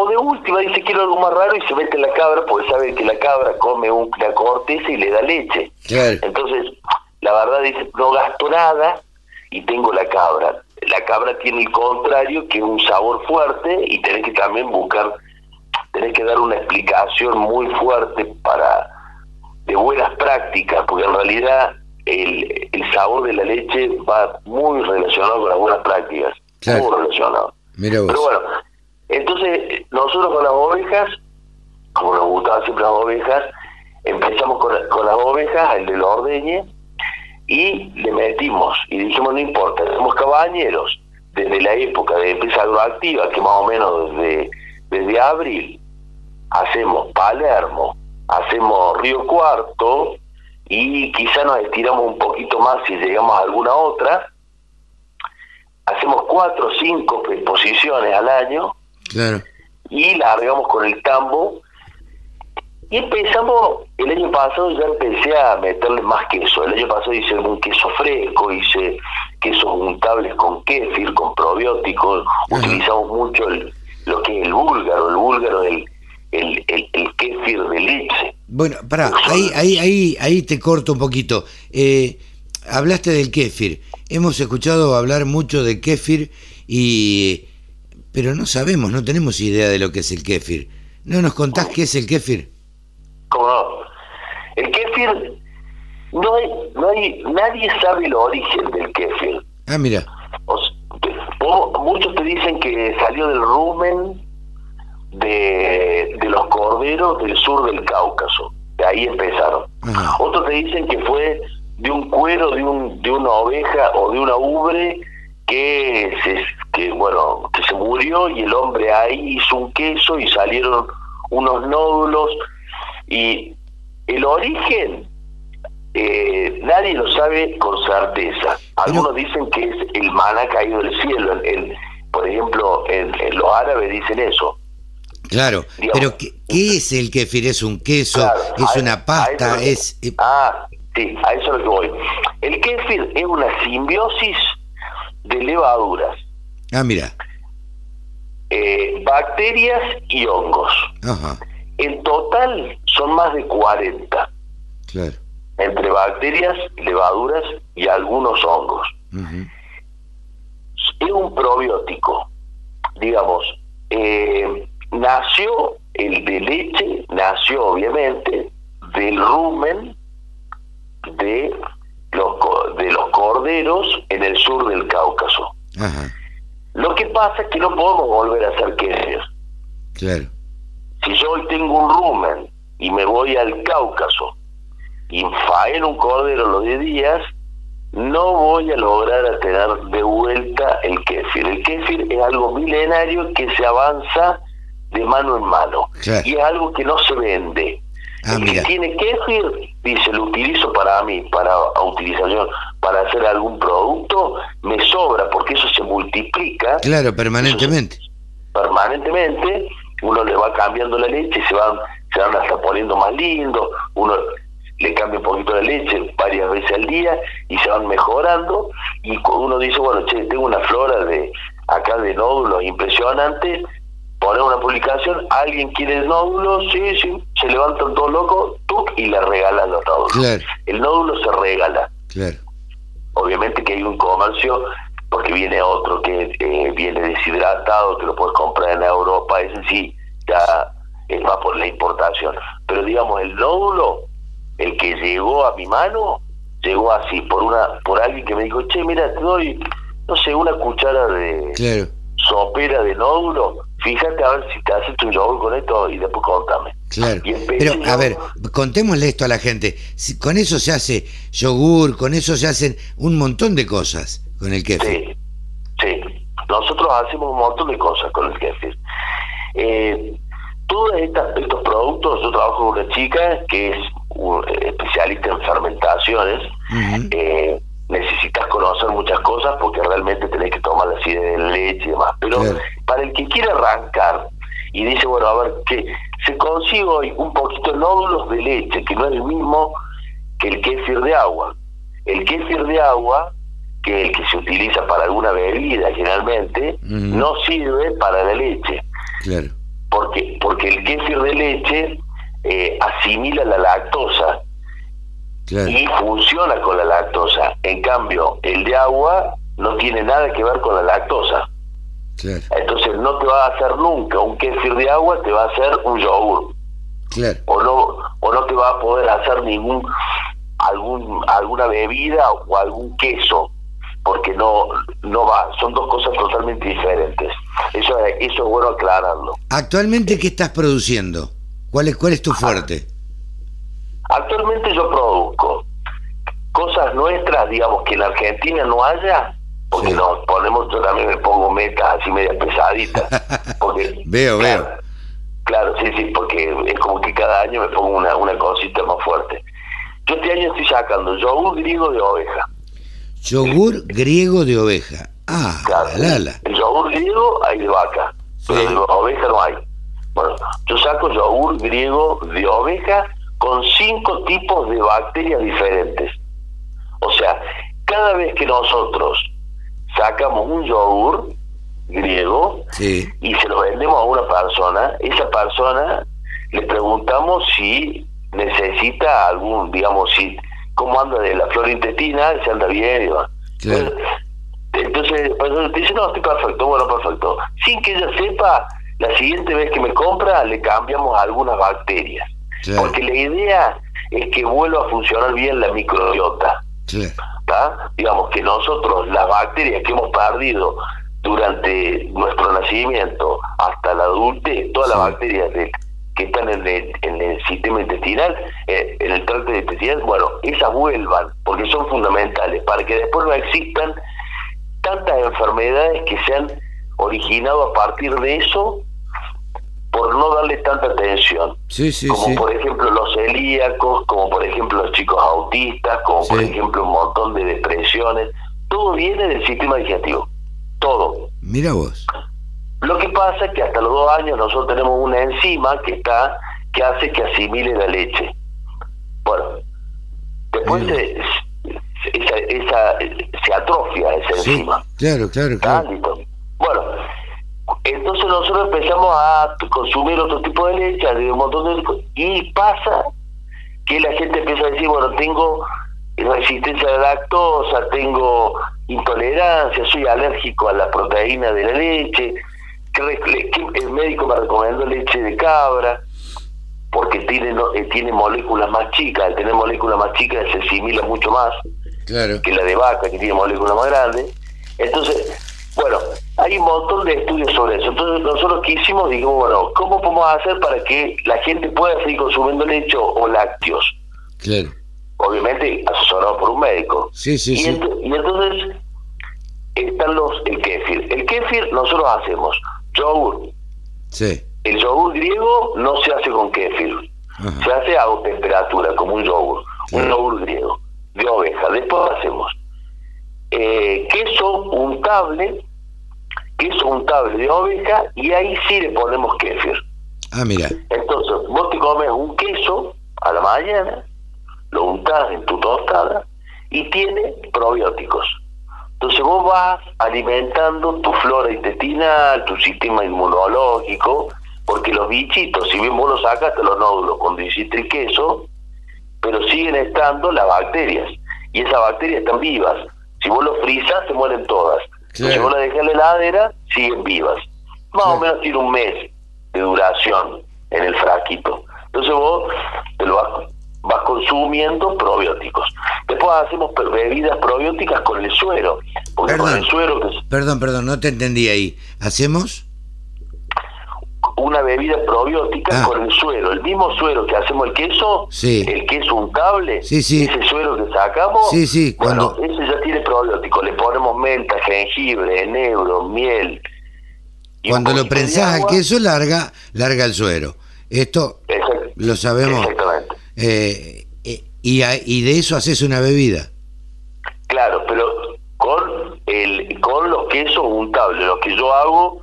O de última dice quiero algo más raro y se mete la cabra porque sabe que la cabra come un, la corteza y le da leche. Claro. Entonces, la verdad dice, no gasto nada y tengo la cabra. La cabra tiene el contrario, que es un sabor fuerte y tenés que también buscar, tenés que dar una explicación muy fuerte para de buenas prácticas, porque en realidad el, el sabor de la leche va muy relacionado con las buenas prácticas, Claro. muy relacionado. Mira vos. Pero bueno, entonces nosotros con las ovejas, como nos gustaban siempre las ovejas, empezamos con, con las ovejas, el de la ordeñe, y le metimos, y dijimos, no importa, somos cabañeros, desde la época de empresa agroactiva, que más o menos desde, desde abril, hacemos Palermo, hacemos Río Cuarto, y quizá nos estiramos un poquito más si llegamos a alguna otra, hacemos cuatro o cinco exposiciones al año, Claro. y largamos con el tambo. Y empezamos el año pasado ya empecé a meterle más queso. El año pasado hice un queso fresco hice quesos untables con kéfir con probióticos. Utilizamos mucho el, lo que es el búlgaro. El búlgaro es el, el, el, el kéfir de leche. Bueno, pará, ahí, ahí, ahí, ahí te corto un poquito. Eh, hablaste del kéfir. Hemos escuchado hablar mucho de kéfir y... Pero no sabemos, no tenemos idea de lo que es el kéfir. ¿No nos contás qué es el kéfir? ¿Cómo no? el kéfir no hay, no hay nadie sabe el origen del kéfir Ah, mira. O muchos te dicen que salió del rumen de, de los corderos del sur del Cáucaso. De ahí empezaron. Ajá. Otros te dicen que fue de un cuero de, un, de una oveja o de una ubre que se, que, bueno, que se murió y el hombre ahí hizo un queso y salieron unos nódulos. Y el origen eh, nadie lo sabe con certeza. Algunos dicen que es el maná caído del cielo. En- en- por ejemplo, en, en los árabes dicen eso. Claro, Digamos. pero ¿qué, qué es el kéfir? ¿Es un queso? Claro, ¿Es a- una pasta? ¿Es...? eh, Ah, sí, a eso es lo que voy. El kéfir es una simbiosis de levaduras, Ah, mira. eh, bacterias y hongos. Ajá. En total son más de 40. Claro. Entre bacterias, levaduras y algunos hongos. Es un probiótico. Digamos, eh, nació el de leche, nació obviamente del rumen de de los corderos en el sur del Cáucaso. Lo que pasa es que no podemos volver a hacer quesos. Claro. Si yo hoy tengo un rumen y me voy al Cáucaso y faeno un cordero los 10 días, no voy a lograr a tener de vuelta el kéfir. El kéfir es algo milenario que se avanza de mano en mano y es algo que no se vende. Ah, el que tiene kéfir dice lo utilizo para mí, para utilización, para hacer algún producto, me sobra porque eso se multiplica. Claro, permanentemente. permanentemente, uno le va cambiando la leche, se van, se van hasta poniendo más lindo, uno le cambia un poquito la leche varias veces al día y se van mejorando y uno dice, bueno, che, tengo una flora de acá de nódulos impresionante, pone una publicación, alguien quiere el nódulo, sí, sí, se levantan todos locos, y le regalan los nódulos. El nódulo se regala. Claro. Obviamente que hay un comercio, porque viene otro que eh, viene deshidratado, que lo puedes comprar en Europa, ese sí, ya es más por la importación. Pero digamos, el nódulo, el que llegó a mi mano, llegó así, por una por alguien que me dijo, che, mira, te doy, no sé, una cuchara de sopera de nódulo, fíjate a ver si te haces tu yogur con esto y después contame. Claro. Pero, a ver, contémosle esto a la gente. Si, con eso se hace yogur, con eso se hacen un montón de cosas con el kéfir. Sí, sí. Nosotros hacemos un montón de cosas con el kéfir. Eh, todos estos productos, yo trabajo con una chica que es especialista en fermentaciones. eh, necesitas conocer muchas cosas porque realmente tenés que tomar la de leche y demás. Pero para el que quiere arrancar y dice, bueno, a ver, que se consigue hoy un poquito de nódulos de leche, que no es el mismo que el kéfir de agua. El kéfir de agua, que es el que se utiliza para alguna bebida generalmente, no sirve para la leche. Claro. Porque, porque el kéfir de leche eh, asimila la lactosa y funciona con la lactosa. En cambio, el de agua no tiene nada que ver con la lactosa. Entonces no te va a hacer nunca un kéfir de agua, te va a hacer un yogur. O no o no te va a poder hacer ningún algún alguna bebida o algún queso porque no no va, son dos cosas totalmente diferentes. Eso eso es bueno aclararlo. Actualmente qué estás produciendo? ¿Cuál es cuál es tu fuerte? Actualmente yo produzco cosas nuestras, digamos, que en Argentina no haya, porque nos ponemos, yo también me pongo metas así media pesaditas. Porque, veo, claro, veo. Claro, sí, sí, porque es como que cada año me pongo una, una cosita más fuerte. Yo este año estoy sacando yogur griego de oveja. Yogur griego de oveja. Ah, la, la. El yogur griego hay de vaca, pero de oveja no hay. Bueno, yo saco yogur griego de oveja con cinco tipos de bacterias diferentes. O sea, cada vez que nosotros sacamos un yogur griego y se lo vendemos a una persona, esa persona le preguntamos si necesita algún, digamos, si cómo anda de la flora intestinal, si anda bien, Entonces, pues, dice, no, estoy perfecto, bueno, perfecto. Sin que ella sepa, la siguiente vez que me compra, le cambiamos algunas bacterias. Porque la idea es que vuelva a funcionar bien la microbiota. Digamos que nosotros, las bacterias que hemos perdido durante nuestro nacimiento hasta la adultez, todas las bacterias que están en el, sistema intestinal, eh, en el tracto intestinal, bueno, esas vuelvan, porque son fundamentales, para que después no existan tantas enfermedades que se han originado a partir de eso por no darle tanta atención. como por ejemplo los celíacos, como por ejemplo los chicos autistas, como por ejemplo un montón de depresiones. Todo viene del sistema digestivo. Todo. Mira vos. Lo que pasa es que hasta los dos años nosotros tenemos una enzima que está que hace que asimile la leche. Bueno, después se, esa, se atrofia esa enzima. Claro, claro, claro. Nosotros empezamos a consumir otro tipo de leche, de un montón de y pasa que la gente empieza a decir, bueno, tengo resistencia a la lactosa, tengo intolerancia, soy alérgico a la proteína de la leche, el médico me recomendó leche de cabra, porque tiene eh, tiene moléculas más chicas, al tener moléculas más chicas se asimila mucho más que la de vaca, que tiene moléculas más grandes. Entonces, bueno, hay un montón de estudios sobre eso. Entonces nosotros quisimos, digo, bueno, ¿cómo podemos hacer para que la gente pueda seguir consumiendo leche o lácteos? Claro. Obviamente asesorado por un médico. Sí, sí, y, y entonces están los el kéfir. El kéfir nosotros hacemos yogur. Sí. El yogur griego no se hace con kéfir. Se hace a temperatura, como un yogur. Un yogur griego, de oveja. Después hacemos eh, queso untable, queso untable de oveja, y ahí sí le ponemos kéfir. Ah, mira. Entonces, vos te comes un queso a la mañana, lo untas en tu tostada y tiene probióticos. Entonces vos vas alimentando tu flora intestinal, tu sistema inmunológico, porque los bichitos, si bien vos los sacaste los nódulos cuando hiciste el queso, pero siguen estando las bacterias. Y esas bacterias están vivas. Si vos los frizas, se mueren todas. Si vos las dejas en la heladera, siguen vivas. Más o menos tiene un mes de duración en el fraquito. Entonces vos te lo vas vas consumiendo probióticos. Después hacemos bebidas probióticas con el suero. Porque perdón, con el suero perdón, perdón, no te entendí ahí. ¿Hacemos? Una bebida probiótica ah. con el suero. El mismo suero que hacemos el queso, sí. el queso untable, sí, sí. ese suero que sacamos, sí, bueno, ese ya tiene probiótico. Le ponemos menta, jengibre, enebro, miel. Cuando lo prensás al queso, larga, larga el suero. Esto lo sabemos. Exactamente. Eh, eh, y, y de eso haces una bebida. Claro, pero con el con los quesos untables, lo que yo hago,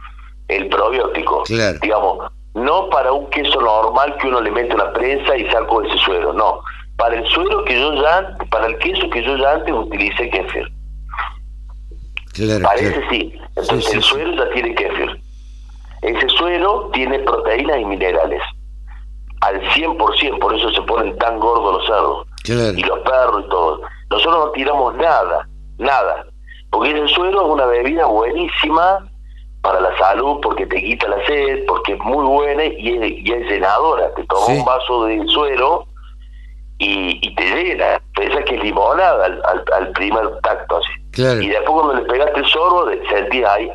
el probiótico. Claro. Digamos, no para un queso normal que uno le mete una prensa y saco ese suero, no. Para el suero que yo ya, para el queso que yo ya antes utilicé kefir. Claro, Parece sí. Entonces el suero ya tiene kefir. Ese suero tiene proteínas y minerales al 100%, por eso se ponen tan gordos los cerdos y los perros y todo. Nosotros no tiramos nada, nada, porque ese suero es una bebida buenísima para la salud, porque te quita la sed, porque es muy buena y es, y es llenadora. Te tomas un vaso de suero y, te llena, pensás que es limonada al, primer tacto así. Y después cuando le pegaste el sorbo, sentís ahí,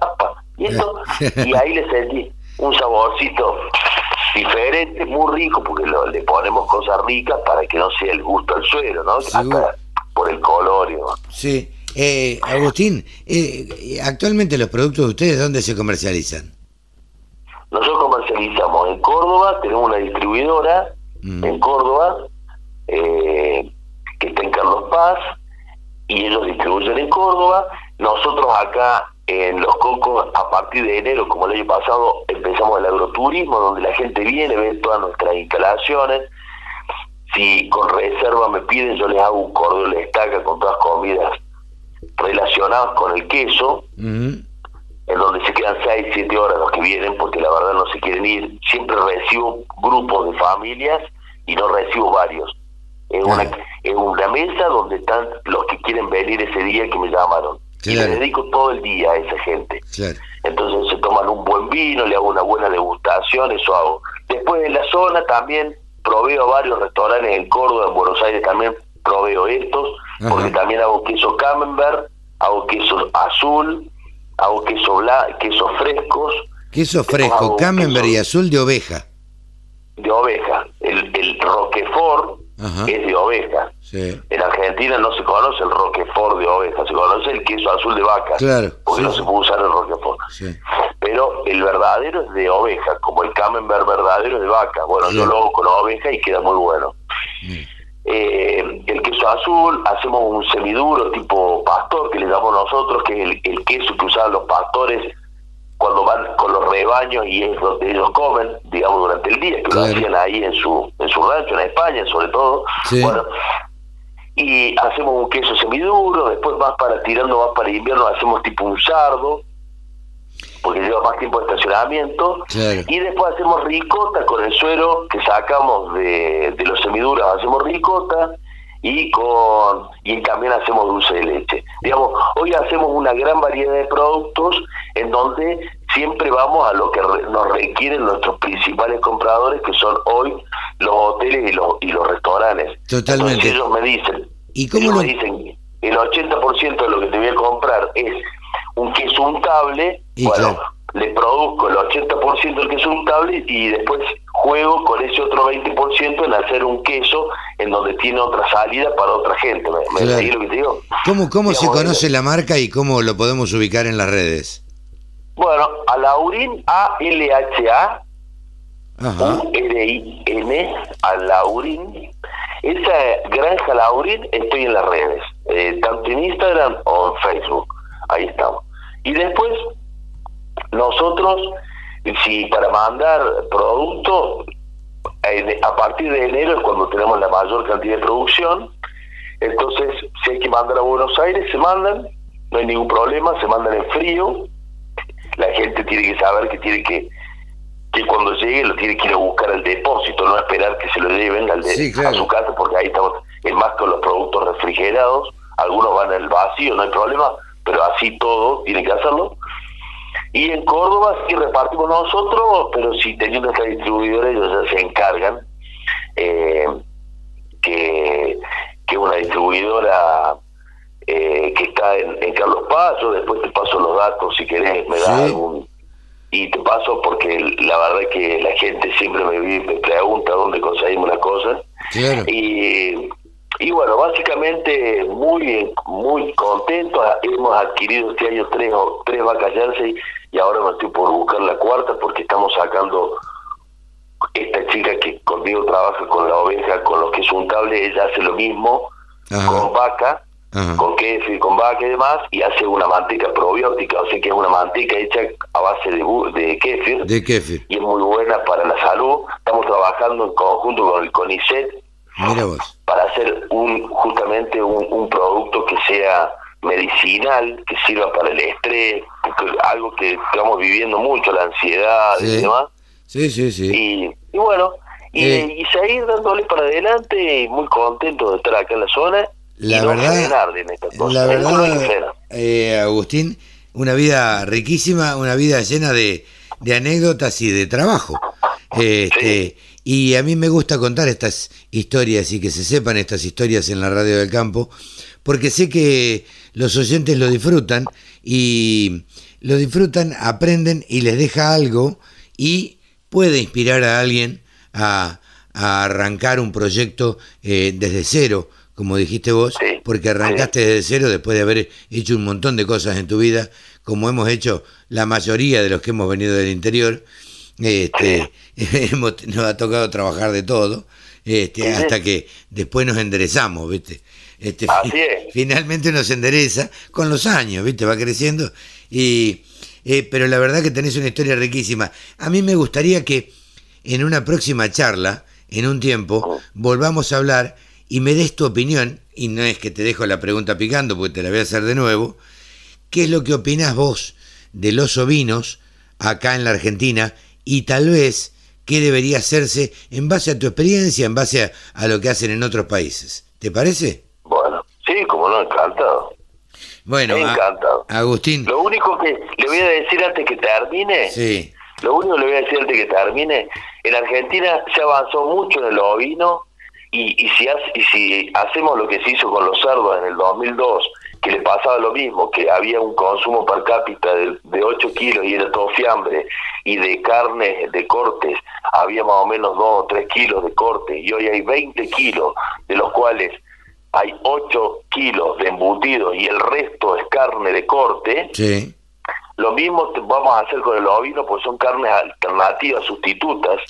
y, esto, y ahí le sentí un saborcito diferente, muy rico, porque le ponemos cosas ricas para que no sea el gusto al suelo, ¿no? por el color. Sí. Eh, Agustín, eh, actualmente los productos de ustedes, ¿dónde se comercializan? Nosotros comercializamos en Córdoba, tenemos una distribuidora mm. en Córdoba, eh, que está en Carlos Paz, y ellos distribuyen en Córdoba. Nosotros acá en Los Cocos, a partir de enero, como el año pasado, empezamos el agroturismo, donde la gente viene, ve todas nuestras instalaciones. Si con reserva me piden, yo les hago un cordón de estaca con todas comidas relacionadas con el queso, en donde se quedan 6, 7 horas los que vienen, porque la verdad no se quieren ir. Siempre recibo grupos de familias y no recibo varios. Es, una, es una mesa donde están los que quieren venir ese día que me llamaron y le dedico todo el día a esa gente. Entonces se toman un buen vino, le hago una buena degustación, eso hago. Después en la zona también proveo varios restaurantes en Córdoba, en Buenos Aires también proveo estos, porque también hago queso camembert, hago queso azul, hago queso bla, quesos frescos. Queso fresco, camembert y azul de oveja. De oveja. El, el Roquefort es de oveja. En Argentina no se conoce el Roquefort de oveja, se conoce el queso azul de vaca. Claro. Porque no se puede usar el Roquefort. Pero el verdadero es de oveja, como el camembert verdadero es de vaca. Bueno, yo lo hago con oveja y queda muy bueno. Eh, el queso azul, hacemos un semiduro tipo pastor, que le llamamos nosotros, que es el, el queso que usaban los pastores cuando van con los rebaños y es donde ellos comen, digamos, durante el día, que lo hacían ahí en su, en su rancho, en España sobre todo. Bueno, y hacemos un queso semiduro, después más para tirando más para invierno hacemos tipo un sardo. Porque lleva más tiempo de estacionamiento. Y después hacemos ricota con el suero que sacamos de, de los semiduras, hacemos ricota y con y también hacemos dulce de leche. Digamos, hoy hacemos una gran variedad de productos en donde siempre vamos a lo que nos requieren nuestros principales compradores, que son hoy los hoteles y los, y los restaurantes. Totalmente. ellos me dicen, ¿Y cómo me dicen, el 80% de lo que te voy a comprar es un queso untable, y bueno, le produzco el 80% del queso untable y después juego con ese otro 20% en hacer un queso en donde tiene otra salida para otra gente. ¿Me, lo que te digo? ¿Cómo, cómo se conoce la marca y cómo lo podemos ubicar en las redes? Bueno, Alaurin, A-L-H-A, U-R-I-N, Alaurin. Esa granja Laurin estoy en las redes, eh, tanto en Instagram o en Facebook. Ahí estamos. Y después, nosotros, si para mandar productos, a partir de enero es cuando tenemos la mayor cantidad de producción, entonces si hay que mandar a Buenos Aires, se mandan, no hay ningún problema, se mandan en frío, la gente tiene que saber que tiene que que cuando llegue lo tiene que ir a buscar al depósito, no esperar que se lo lleven al a su casa, porque ahí estamos, es más con los productos refrigerados, algunos van al vacío, no hay problema, pero así todo tiene que hacerlo. Y en Córdoba sí repartimos nosotros, pero si teniendo esta distribuidora ellos ya se encargan, eh, que, que una distribuidora eh, que está en, Carlos Paso, después te paso los datos si querés, me da algún y te paso porque la verdad es que la gente siempre me, me pregunta dónde conseguimos las cosas. Y, y bueno, básicamente muy muy contentos. Hemos adquirido este año tres, tres vacas y ahora me estoy por buscar la cuarta porque estamos sacando esta chica que conmigo trabaja con la oveja, con los que es untable, ella hace lo mismo con vaca con y con vaca y demás, y hace una manteca probiótica, o sea que es una manteca hecha a base de, de kéfir. De kéfir. Y es muy buena para la salud. Estamos trabajando en conjunto con el CONICET para hacer un justamente un, producto que sea medicinal, que sirva para el estrés, algo que estamos viviendo mucho, la ansiedad y demás. Sí, sí, sí. Y, bueno, y, eh. y seguir dándole para adelante, muy contento de estar acá en la zona la verdad, la verdad eh, Agustín, una vida riquísima, una vida llena de, de anécdotas y de trabajo. Este, Y a mí me gusta contar estas historias y que se sepan estas historias en la radio del campo, porque sé que los oyentes lo disfrutan y lo disfrutan, aprenden y les deja algo y puede inspirar a alguien a, a arrancar un proyecto eh, desde cero como dijiste vos, porque arrancaste desde cero después de haber hecho un montón de cosas en tu vida, como hemos hecho la mayoría de los que hemos venido del interior. Este, nos ha tocado trabajar de todo, este, hasta que después nos enderezamos, ¿viste? Este, Finalmente nos endereza con los años, ¿viste? Va creciendo. Y, eh, pero la verdad que tenés una historia riquísima. A mí me gustaría que en una próxima charla, en un tiempo, oh. volvamos a hablar y me des tu opinión, y no es que te dejo la pregunta picando porque te la voy a hacer de nuevo, ¿qué es lo que opinas vos de los ovinos acá en la Argentina y tal vez qué debería hacerse en base a tu experiencia, en base a, lo que hacen en otros países? ¿Te parece? Bueno, sí, como no, encantado. Bueno, encantado. Agustín. Lo único que le voy a decir antes que termine, sí. lo único que le voy a decir antes que termine, en Argentina se avanzó mucho en el ovino y, y, si y si hacemos lo que se hizo con los cerdos en el 2002, que le pasaba lo mismo, que había un consumo per cápita de, de 8 kilos y era todo fiambre, y de carne de cortes había más o menos 2 o 3 kilos de corte, y hoy hay 20 kilos, de los cuales hay 8 kilos de embutidos y el resto es carne de corte, sí. Lo mismo vamos a hacer con el ovino, pues son carnes alternativas, sustitutas,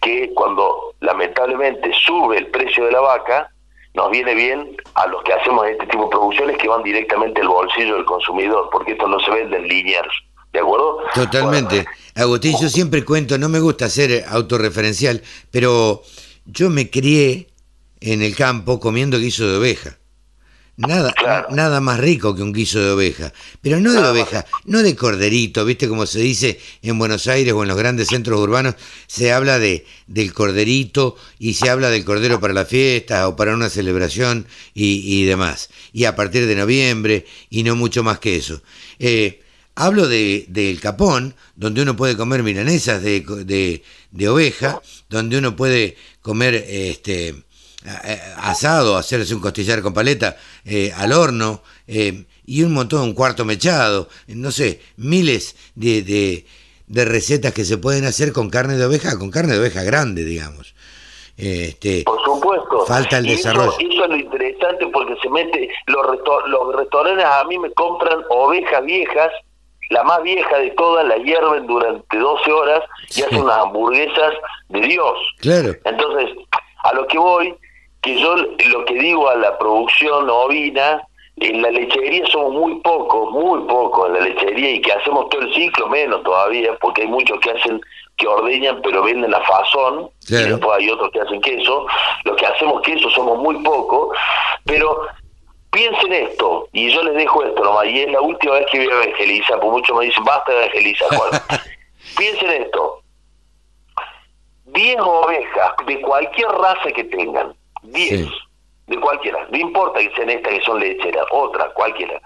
que cuando lamentablemente sube el precio de la vaca, nos viene bien a los que hacemos este tipo de producciones que van directamente al bolsillo del consumidor, porque esto no se vende en lineares. ¿De acuerdo? Totalmente. Agustín, yo siempre cuento, no me gusta ser autorreferencial, pero yo me crié en el campo comiendo guiso de oveja. Nada, nada más rico que un guiso de oveja, pero no de oveja, no de corderito, viste como se dice en Buenos Aires o en los grandes centros urbanos, se habla de del corderito y se habla del cordero para la fiesta o para una celebración y, demás, y a partir de noviembre y no mucho más que eso. Eh, hablo de, del capón, donde uno puede comer milanesas de, de, de oveja, donde uno puede comer este asado, hacerse un costillar con paleta eh, al horno eh, y un montón, un cuarto mechado, no sé, miles de, de, recetas que se pueden hacer con carne de oveja, con carne de oveja grande, digamos. Este, Por supuesto. Falta el desarrollo. Eso, es lo interesante porque se mete, los, los restaurantes a mí me compran ovejas viejas, la más vieja de todas, la hierven durante 12 horas y hacen unas hamburguesas de Dios. Claro. Entonces, a lo que voy que yo lo que digo a la producción ovina, en la lechería somos muy pocos, muy pocos en la lechería y que hacemos todo el ciclo, menos todavía, porque hay muchos que hacen, que ordeñan pero venden la fazón, y después hay otros que hacen queso, los que hacemos queso somos muy pocos, pero piensen esto, y yo les dejo esto nomás, y es la última vez que voy a evangelizar, por muchos me dicen, basta de evangelizar, bueno, piensen esto, 10 ovejas de cualquier raza que tengan, 10, de cualquiera, no importa que sean estas que son lecheras, otra, cualquiera.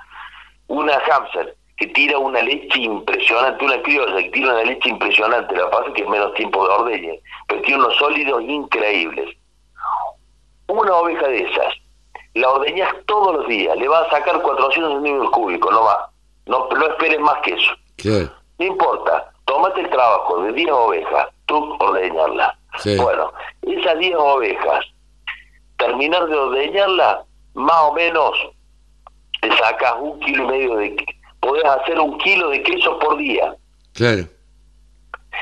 Una hamster que tira una leche impresionante, una criolla que tira una leche impresionante, que pasa que es menos tiempo de ordeñe, pero tiene unos sólidos increíbles. Una oveja de esas, la ordeñas todos los días, le va a sacar 400 centímetros cúbicos, no va. No, no esperes más que eso. No importa, tómate el trabajo de 10 ovejas, tú ordeñarla. Bueno, esas 10 ovejas terminar de ordeñarla, más o menos te sacas un kilo y medio de... Podés hacer un kilo de queso por día. Claro.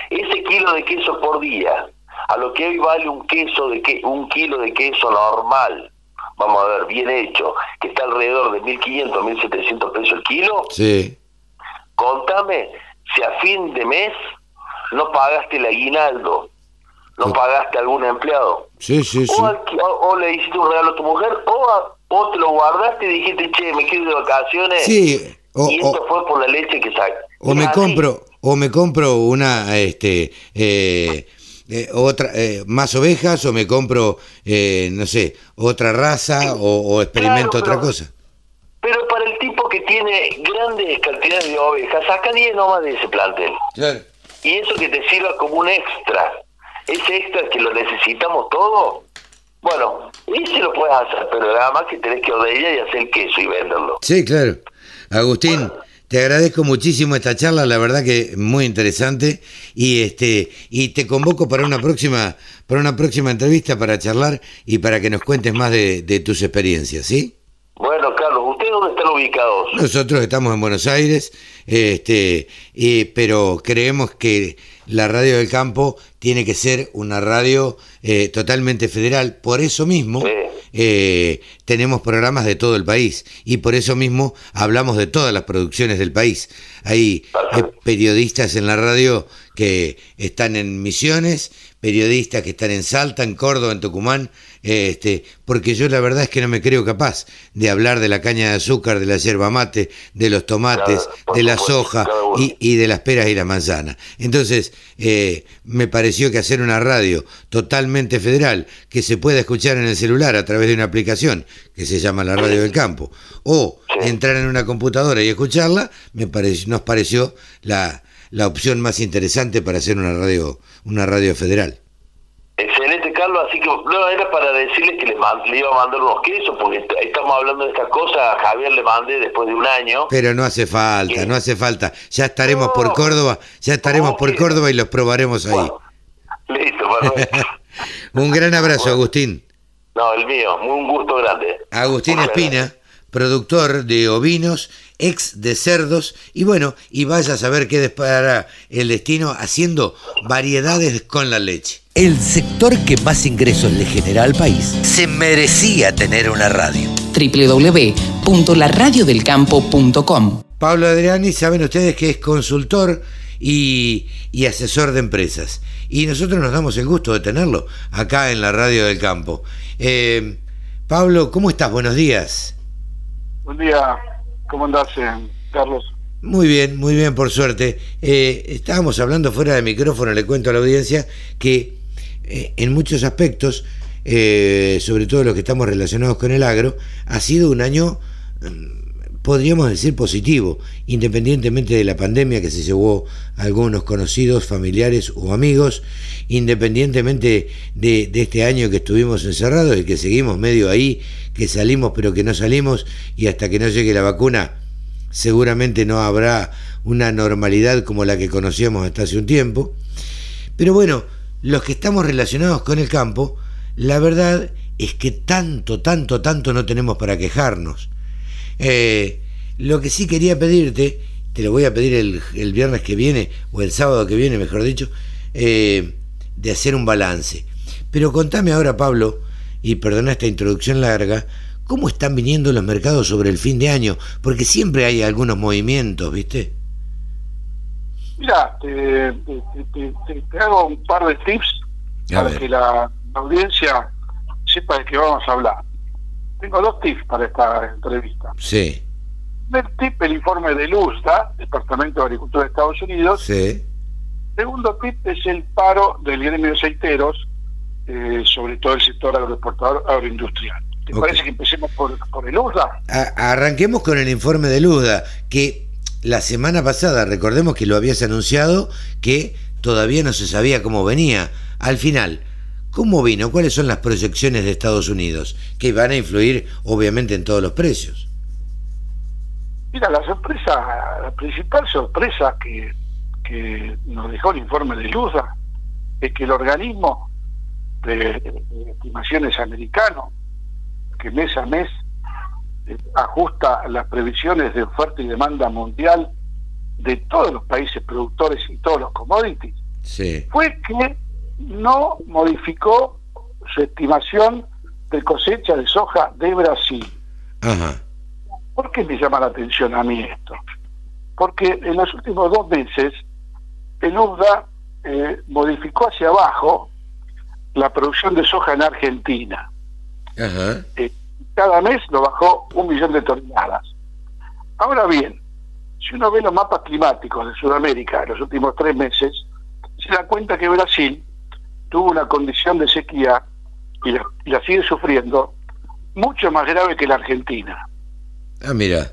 Ese kilo de queso por día, a lo que hoy vale un queso de que un kilo de queso normal, vamos a ver, bien hecho, que está alrededor de 1.500, 1.700 pesos el kilo. Sí. Contame si a fin de mes no pagaste el aguinaldo, no pagaste a algún empleado. Sí, sí, sí. O, le hiciste un regalo a tu mujer, o, te lo guardaste y dijiste, che, me quiero de vacaciones. Sí. y esto fue por la leche que saca. O me compro, o me compro una, este, eh, eh, otra, eh, más ovejas, o me compro, no sé, otra raza, o, experimento otra cosa. Pero para el tipo que tiene grandes cantidades de ovejas, saca 10 nomás de ese plantel. Claro. Y eso que te sirva como un extra ese extra que lo necesitamos todo, bueno, y si lo puedes hacer, pero nada más que tenés que ordeñar y hacer queso y venderlo. Sí, claro. Agustín, te agradezco muchísimo esta charla, la verdad que muy interesante y este y te convoco para una próxima para una próxima entrevista para charlar y para que nos cuentes más de, de tus experiencias, ¿sí? Bueno, Carlos, ¿ustedes dónde están ubicados? Nosotros estamos en Buenos Aires, este, y, pero creemos que la radio del campo tiene que ser una radio eh, totalmente federal. Por eso mismo eh, tenemos programas de todo el país y por eso mismo hablamos de todas las producciones del país. Hay eh, periodistas en la radio que están en Misiones, periodistas que están en Salta, en Córdoba, en Tucumán, este, porque yo la verdad es que no me creo capaz de hablar de la caña de azúcar, de la yerba mate, de los tomates, de la soja y, de las peras y la manzana. Entonces, eh, me pareció que hacer una radio totalmente federal, que se pueda escuchar en el celular a través de una aplicación que se llama la radio del campo, o entrar en una computadora y escucharla, me nos pareció la, la opción más interesante para hacer una radio, una radio federal. Carlos. Así que no era para decirle que le, iba a mandar unos quesos, porque estamos hablando de estas cosas. A Javier le mandé después de un año. Pero no hace falta, no hace falta. Ya estaremos por Córdoba, ya estaremos por Córdoba y los probaremos ahí. listo, un gran abrazo, Agustín. No, el mío, un gusto grande. Agustín Espina, productor de ovinos ex de cerdos, y bueno, y vaya a saber qué despara el destino haciendo variedades con la leche. El sector que más ingresos le genera al país se merecía tener una radio. www.laradiodelcampo.com Pablo Adriani, saben ustedes que es consultor y, asesor de empresas. Y nosotros nos damos el gusto de tenerlo acá en la radio del campo. Eh, Pablo, ¿cómo estás? Buenos días. Buen día, ¿cómo andás, eh, Carlos? Muy bien, muy bien, por suerte. Eh, estábamos hablando fuera de micrófono, le cuento a la audiencia, que eh, en muchos aspectos, sobre todo los que estamos relacionados con el agro, ha sido un año, mm, podríamos decir, positivo, independientemente de la pandemia que se llevó a algunos conocidos, familiares o amigos, independientemente de, de este año que estuvimos encerrados y que seguimos medio ahí, que salimos pero que no salimos y hasta que no llegue la vacuna seguramente no habrá una normalidad como la que conocíamos hasta hace un tiempo. Pero bueno, los que estamos relacionados con el campo, la verdad es que tanto, tanto, tanto no tenemos para quejarnos. Eh, lo que sí quería pedirte, te lo voy a pedir el, viernes que viene, o el sábado que viene, mejor dicho, eh, de hacer un balance. Pero contame ahora, Pablo, y perdona esta introducción larga, ¿cómo están viniendo los mercados sobre el fin de año? Porque siempre hay algunos movimientos, ¿viste? Mira, te, hago un par de tips para que la, audiencia sepa de qué vamos a hablar. Tengo dos tips para esta entrevista. Sí. El tip, el informe de LUSDA, Departamento de Agricultura de Estados Unidos. Sí. Segundo tip es el paro del gremio de aceiteros, eh, sobre todo el sector agroexportador agroindustrial. ¿Te parece que empecemos por, el USDA? arranquemos con el informe del USDA, que la semana pasada, recordemos que lo habías anunciado, que todavía no se sabía cómo venía. Al final, ¿cómo vino? ¿Cuáles son las proyecciones de Estados Unidos? Que van a influir, obviamente, en todos los precios. Mira, la sorpresa, la principal sorpresa que, que nos dejó el informe de USDA es que el organismo de, estimaciones americano, que mes a mes eh, ajusta las previsiones de oferta y demanda mundial de todos los países productores y todos los commodities, fue que no modificó su estimación de cosecha de soja de Brasil. ¿Por qué me llama la atención a mí esto? Porque en los últimos dos meses el USDA eh, modificó hacia abajo la producción de soja en Argentina. Eh, cada mes lo bajó un millón de toneladas. Ahora bien, si uno ve los mapas climáticos de Sudamérica en los últimos tres meses, se da cuenta que Brasil tuvo una condición de sequía y la, sigue sufriendo mucho más grave que la Argentina. Ah, mira.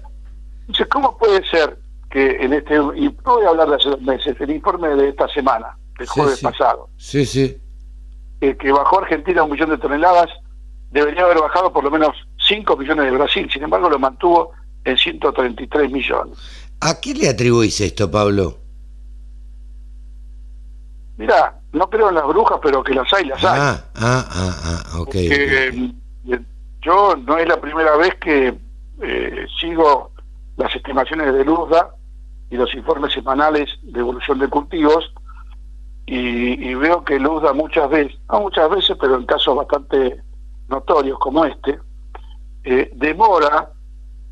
Entonces, ¿cómo puede ser que en este, y no voy a hablar de hace dos meses, el informe de esta semana, del jueves pasado, sí, sí que bajó Argentina un millón de toneladas, debería haber bajado por lo menos 5 millones de Brasil, sin embargo lo mantuvo en 133 millones. ¿A qué le atribuís esto, Pablo? Mira, no creo en las brujas, pero que las hay, las hay. Ah, ah, ah, ah ok. Eh, yo no es la primera vez que eh, sigo las estimaciones de Luzda y los informes semanales de evolución de cultivos, y, veo que Luz muchas veces, no muchas veces, pero en casos bastante notorios como este, eh, demora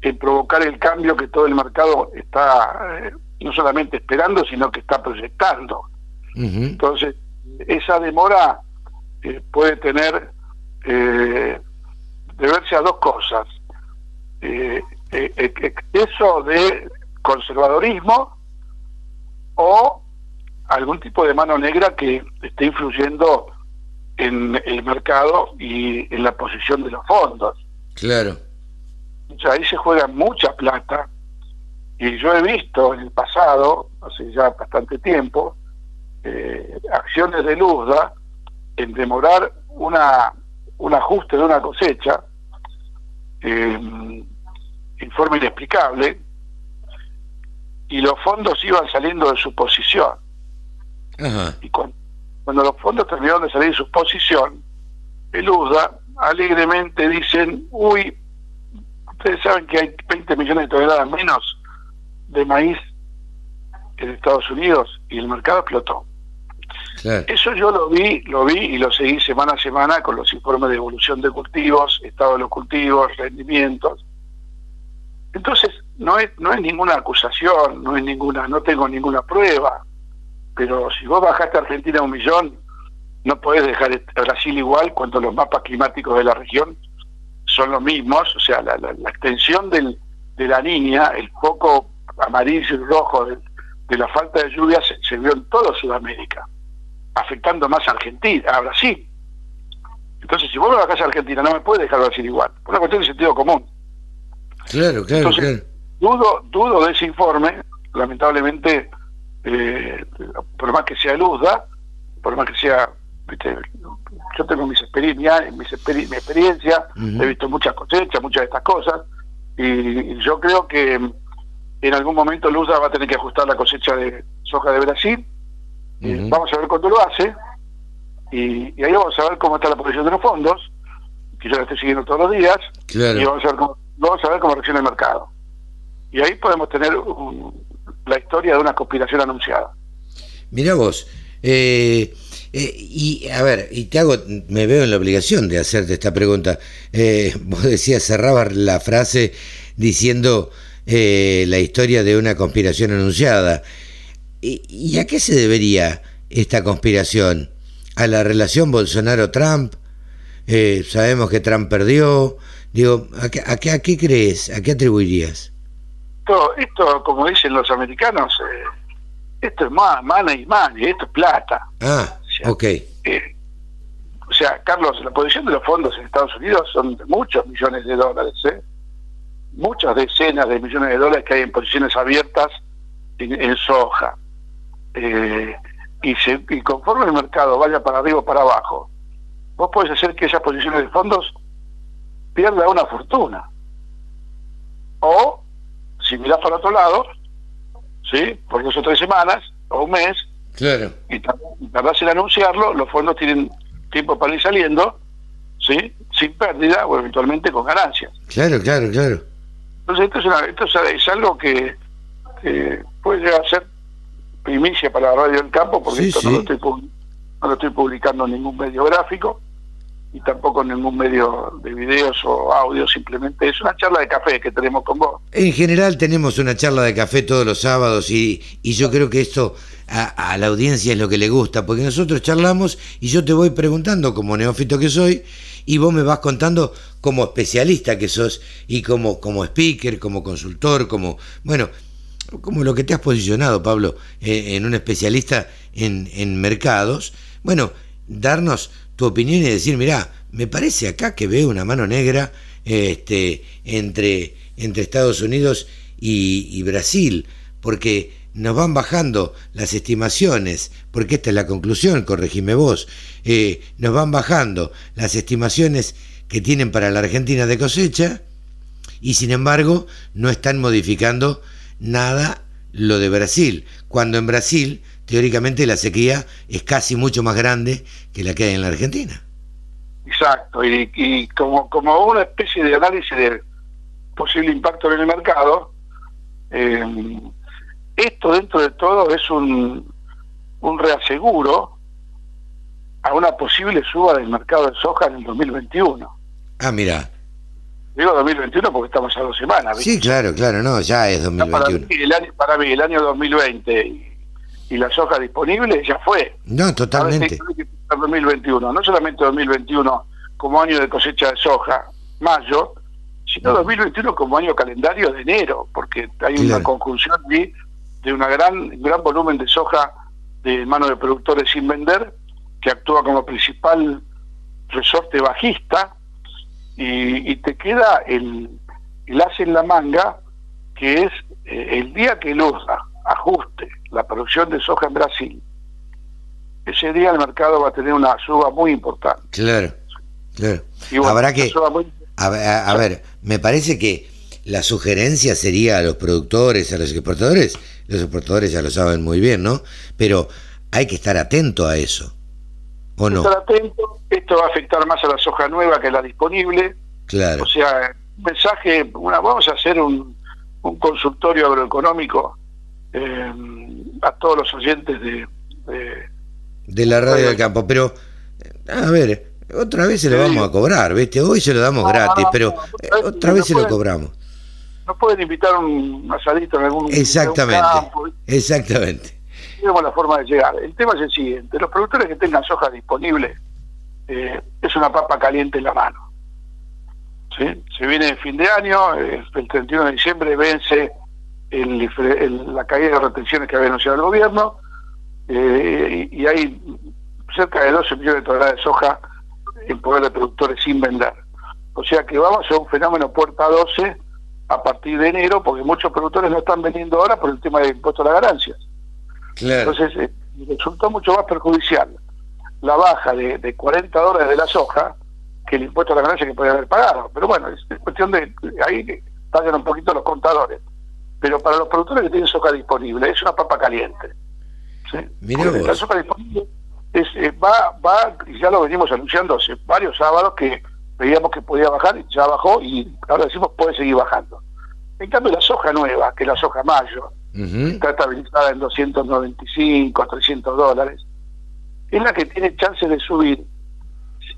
en provocar el cambio que todo el mercado está eh, no solamente esperando, sino que está proyectando. Entonces, esa demora eh, puede tener, deberse a dos cosas. exceso de conservadorismo o algún tipo de mano negra que esté influyendo en el mercado y en la posición de los fondos. Claro. O sea, ahí se juega mucha plata y yo he visto en el pasado, hace ya bastante tiempo, eh, acciones de Luzda en demorar una un ajuste de una cosecha eh, en forma inexplicable y los fondos iban saliendo de su posición. Y cuando, los fondos terminaron de salir de su posición, el USDA alegremente dicen, uy, ustedes saben que hay 20 millones de toneladas menos de maíz en Estados Unidos y el mercado explotó. Eso yo lo vi, lo vi y lo seguí semana a semana con los informes de evolución de cultivos, estado de los cultivos, rendimientos. Entonces, no es, no es ninguna acusación, no es ninguna, no tengo ninguna prueba pero si vos bajaste a Argentina un millón, no podés dejar Brasil igual cuando los mapas climáticos de la región son los mismos, o sea, la, extensión del, de la niña, el foco amarillo y rojo de, la falta de lluvia se, se, vio en toda Sudamérica, afectando más a Argentina, a Brasil. Entonces, si vos me bajás a Argentina, no me puedes dejar Brasil igual, por una cuestión de sentido común. Claro, claro, Entonces, claro. Dudo, dudo de ese informe, lamentablemente, eh, por más que sea luzda, por más que sea, viste, yo tengo mis experiencias, mis mi experiencia, he visto muchas cosechas, muchas de estas cosas, y, y yo creo que en algún momento Luzda va a tener que ajustar la cosecha de soja de Brasil, vamos a ver cuándo lo hace, y, y ahí vamos a ver cómo está la posición de los fondos, que yo la estoy siguiendo todos los días, Claro. y vamos a ver cómo, vamos a ver cómo reacciona el mercado. Y ahí podemos tener un- la historia de una conspiración anunciada. Mirá vos, eh, eh, y a ver, y te hago, me veo en la obligación de hacerte esta pregunta. Eh, vos decías, cerrabas la frase diciendo eh, la historia de una conspiración anunciada. ¿Y, y a qué se debería esta conspiración? ¿A la relación Bolsonaro-Trump? Eh, sabemos que Trump perdió. Digo, ¿a qué, a qué, a qué crees? ¿A qué atribuirías? Esto, esto como dicen los americanos, eh, esto es ma- money, money, esto es plata. Ah, ok. Eh, o sea, Carlos, la posición de los fondos en Estados Unidos son de muchos millones de dólares, ¿eh? muchas decenas de millones de dólares que hay en posiciones abiertas en, en soja. Eh, y, se, y conforme el mercado vaya para arriba o para abajo, vos podés hacer que esas posiciones de fondos pierda una fortuna. O, si mirás para otro lado, ¿sí? por dos o tres semanas o un mes, Claro. y tar- y tardás en anunciarlo, los fondos tienen tiempo para ir saliendo, ¿sí? sin pérdida o eventualmente con ganancias. Claro, claro, claro. Entonces esto es, una- esto es, algo que, que puede llegar a ser primicia para la radio del campo, porque Sí, esto sí. No, lo estoy, no lo estoy publicando en ningún medio gráfico y tampoco en ningún medio de videos o audio, simplemente es una charla de café que tenemos con vos. En general tenemos una charla de café todos los sábados y, y yo creo que esto a, a la audiencia es lo que le gusta, porque nosotros charlamos y yo te voy preguntando como neófito que soy y vos me vas contando como especialista que sos y como, como speaker, como consultor, como, bueno, como lo que te has posicionado, Pablo, eh, en un especialista en, mercados, bueno, darnos tu opinión y decir, mirá, me parece acá que veo una mano negra este, entre, entre Estados Unidos y, y Brasil, porque nos van bajando las estimaciones, porque esta es la conclusión, corregime vos, eh, nos van bajando las estimaciones que tienen para la Argentina de cosecha, y sin embargo no están modificando nada lo de Brasil, cuando en Brasil teóricamente la sequía es casi mucho más grande que la que hay en la Argentina. Exacto, y, y como, como una especie de análisis de posible impacto en el mercado, eh, esto dentro de todo es un, un reaseguro a una posible suba del mercado de soja en el 2021. Ah, mira. Digo 2021 porque estamos a dos semanas. ¿viste? Sí, claro, claro, no, ya es Ya para, 2021. mí, el año, para mí el año 2020 y, y la soja disponible ya fue. No, totalmente. Ahora sí, hay que pensar 2021, no solamente 2021 como año de cosecha de soja, mayo, sino 2021 como año calendario de enero, porque hay una conjunción allí de una gran gran volumen de soja de mano de productores sin vender, que actúa como principal resorte bajista, y, y te queda el, el as en la manga, que es eh, el día que el ajuste la producción de soja en Brasil, ese día el mercado va a tener una suba muy importante. Claro, claro. Y bueno, Habrá que, muy- a, a- a ver, me parece que la sugerencia sería a los productores, a los exportadores, los exportadores ya lo saben muy bien, ¿no? Pero hay que estar atento a eso, ¿o no? estar atento, esto va a afectar más a la soja nueva que a la disponible, Claro, o sea, un mensaje, una, vamos a hacer un, un consultorio agroeconómico eh, a todos los oyentes de, de- de la radio del campo, pero, a ver, otra vez se lo vamos a cobrar, ¿viste? Hoy se lo damos No, gratis, no, pero eh, otra no vez se lo cobramos. nos pueden invitar un asadito en algún en Exactamente, campo, exactamente. tenemos la forma de llegar. El tema es el siguiente, los productores que tengan soja disponible eh, es una papa caliente en la mano. ¿sí? Se viene el fin de año, eh, el 31 de diciembre vence el, la caída de retenciones que había anunciado el gobierno eh, y, hay cerca de 12 millones de toneladas de soja en poder de productores sin vender. O sea que vamos a un fenómeno puerta 12 a partir de enero, porque muchos productores no están vendiendo ahora por el tema del impuesto a las ganancias. Entonces, eh, resultó mucho más perjudicial la baja de, de 40 dólares de la soja que el impuesto a la ganancia que podía haber pagado. Pero bueno, es, cuestión de ahí tallan un poquito los contadores. Pero para los productores que tienen soja disponible, es una papa caliente. ¿sí? La soja disponible es, eh, va, va, y ya lo venimos anunciando hace varios sábados que veíamos que podía bajar, ya bajó y ahora decimos puede seguir bajando. En cambio, la soja nueva, que es la soja mayo, está estabilizada en 295, 300 dólares, es la que tiene chance de subir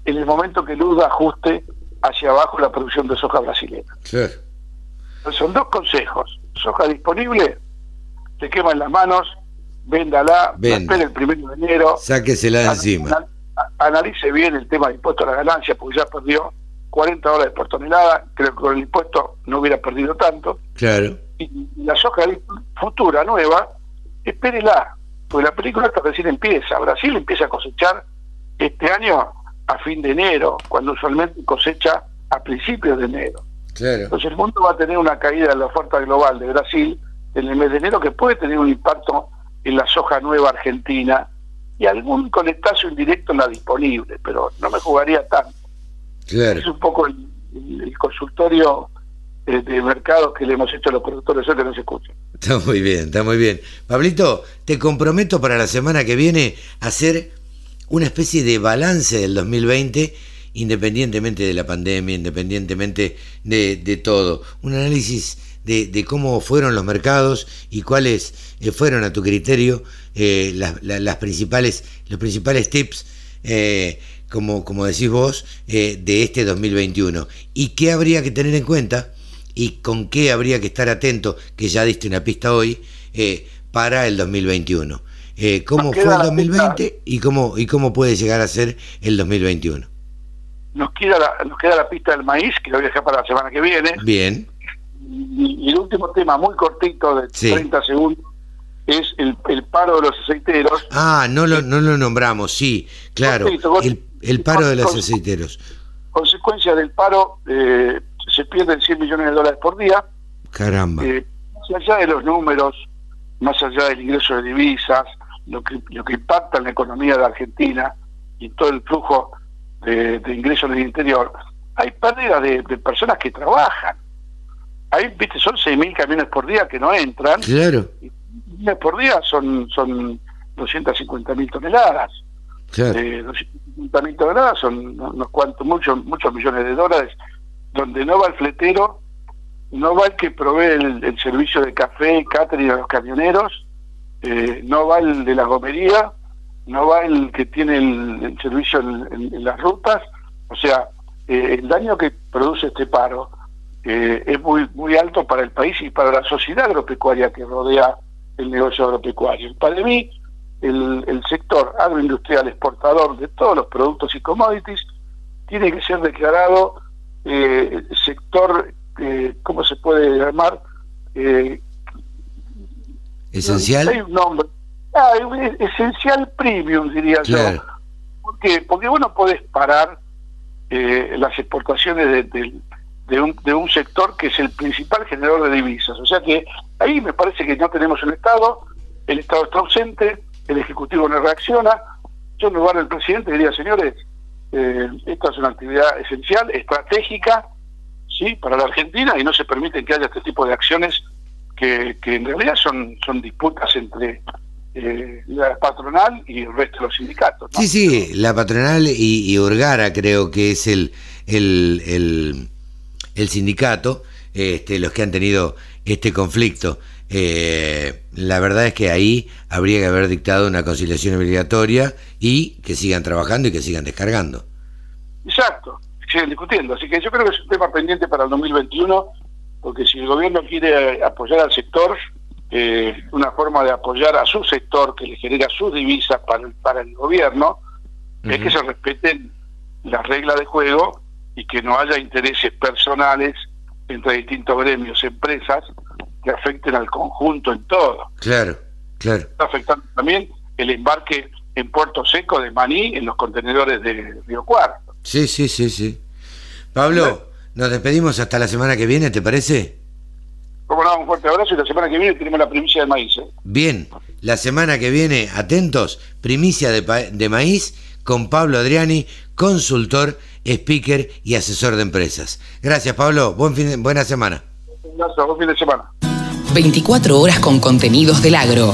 en el momento que Lula ajuste hacia abajo la producción de soja brasileña. son dos consejos. Soja disponible, te queman las manos, véndala, espere el primero de enero. Sáquesela encima. Analice bien el tema de impuesto a la ganancia, porque ya perdió 40 dólares por tonelada. Creo que con el impuesto no hubiera perdido tanto. Claro. Y la soja futura, nueva, espérela, porque la película recién empieza. Brasil empieza a cosechar este año a fin de enero, cuando usualmente cosecha a principios de enero. Entonces el mundo va a tener una caída en la oferta global de Brasil en el mes de enero que puede tener un impacto en la soja nueva argentina y algún conectazo indirecto en la disponible, pero no me jugaría tanto. Es un poco el, consultorio eh, de mercados que le hemos hecho a los productores, eso que no se escucha. Está muy bien, está muy bien. Pablito, te comprometo para la semana que viene a hacer una especie de balance del 2020 independientemente de la pandemia, independientemente de, todo. Un análisis de, cómo fueron los mercados y cuáles eh, fueron a tu criterio eh, las, principales, los principales tips, eh, como, como decís vos, de este 2021. Y qué habría que tener en cuenta y con qué habría que estar atento, que ya diste una pista hoy, para el 2021. ¿Cómo fue el 2020 y cómo, y cómo puede llegar a ser el 2021? nos queda la, nos queda la pista del maíz, que lo voy a dejar para la semana que viene. Bien. Y, el último tema, muy cortito, de 30 segundos, es el, el, paro de los aceiteros. Ah, no lo, no lo nombramos, sí, claro. el, el, paro de los aceiteros. Consecuencia del paro, eh, se pierden 100 millones de dólares por día. Caramba. Eh, más allá de los números, más allá del ingreso de divisas, lo que, lo que impacta en la economía de Argentina y todo el flujo de, ingresos en el interior, hay pérdida de, personas que trabajan. Hay, viste, son 6.000 camiones por día que no entran. Claro. Y por día son son 250.000 toneladas. Claro. Eh, 250.000 toneladas son unos cuantos, muchos, muchos millones de dólares, donde no va el fletero, no va el que provee el, servicio de café, catering a los camioneros, eh, no va el de la gomería, no va el que tiene el, servicio en, las rutas, o sea, eh, el daño que produce este paro eh, es muy muy alto para el país y para la sociedad agropecuaria que rodea el negocio agropecuario. Para mí, el, el sector agroindustrial exportador de todos los productos y commodities tiene que ser declarado eh, sector, eh, ¿cómo se puede llamar? Eh, Esencial. Hay un nombre, Ah, esencial premium, diría yo. ¿Por qué? Porque vos no podés parar eh, las exportaciones de, de, un, de un sector que es el principal generador de divisas. O sea que ahí me parece que no tenemos un Estado, el Estado está ausente, el Ejecutivo no reacciona. Yo en lugar del presidente diría, señores, eh, esta es una actividad esencial, estratégica, sí, para la Argentina y no se permite que haya este tipo de acciones que, que en realidad son, son disputas entre eh, la patronal y el resto de los sindicatos. Sí, sí, la patronal y, Urgara creo que es el, el, el, sindicato, este, los que han tenido este conflicto. Eh, la verdad es que ahí habría que haber dictado una conciliación obligatoria y que sigan trabajando y que sigan descargando. Exacto, siguen discutiendo. Así que yo creo que es un tema pendiente para el 2021, porque si el gobierno quiere apoyar al sector, eh, una forma de apoyar a su sector que le genera sus divisas para el, para el gobierno, es que se respeten las reglas de juego y que no haya intereses personales entre distintos gremios, empresas, que afecten al conjunto en todo. Claro, claro. Está afectando también el embarque en Puerto Seco de Maní en los contenedores de Río Cuarto. Sí, sí, sí, sí. Pablo, nos despedimos hasta la semana que viene, ¿te parece? Como no, un fuerte abrazo y la semana que viene tenemos la primicia de maíz. ¿eh? Bien, la semana que viene, atentos, primicia de, de maíz con Pablo Adriani, consultor, speaker y asesor de empresas. Gracias, Pablo. Buen fin buena semana. Un abrazo, buen fin de semana. 24 horas con contenidos del agro.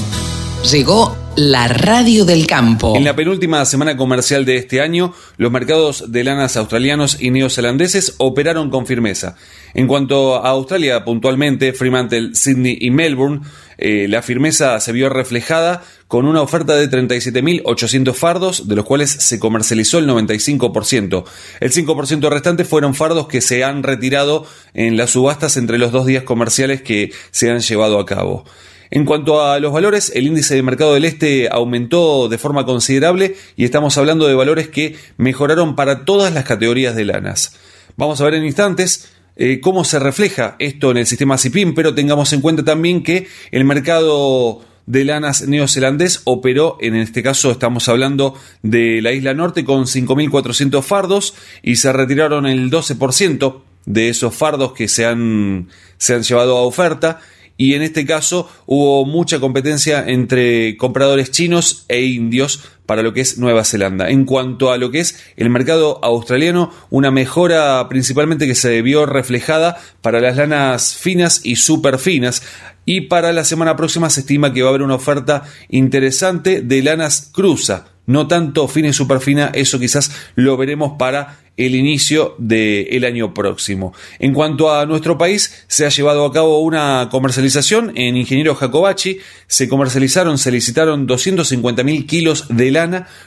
Llegó la radio del campo. En la penúltima semana comercial de este año, los mercados de lanas australianos y neozelandeses operaron con firmeza. En cuanto a Australia puntualmente, Fremantle, Sydney y Melbourne, eh, la firmeza se vio reflejada con una oferta de 37.800 fardos, de los cuales se comercializó el 95%. El 5% restante fueron fardos que se han retirado en las subastas entre los dos días comerciales que se han llevado a cabo. En cuanto a los valores, el índice de mercado del este aumentó de forma considerable y estamos hablando de valores que mejoraron para todas las categorías de lanas. Vamos a ver en instantes eh, cómo se refleja esto en el sistema CIPIM, pero tengamos en cuenta también que el mercado de lanas neozelandés operó, en este caso estamos hablando de la isla norte, con 5.400 fardos y se retiraron el 12% de esos fardos que se han, se han llevado a oferta. Y en este caso hubo mucha competencia entre compradores chinos e indios para lo que es Nueva Zelanda. En cuanto a lo que es el mercado australiano, una mejora principalmente que se vio reflejada para las lanas finas y super finas. Y para la semana próxima se estima que va a haber una oferta interesante de lanas cruza. No tanto fina y super fina, eso quizás lo veremos para el inicio del año próximo. En cuanto a nuestro país, se ha llevado a cabo una comercialización en Ingeniero Jacobachi. Se comercializaron, se licitaron 250.000 kilos de lana,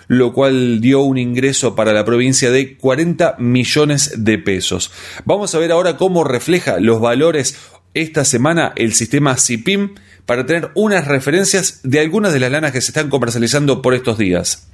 lo cual dio un ingreso para la provincia de 40 millones de pesos. Vamos a ver ahora cómo refleja los valores esta semana el sistema CIPIM para tener unas referencias de algunas de las lanas que se están comercializando por estos días.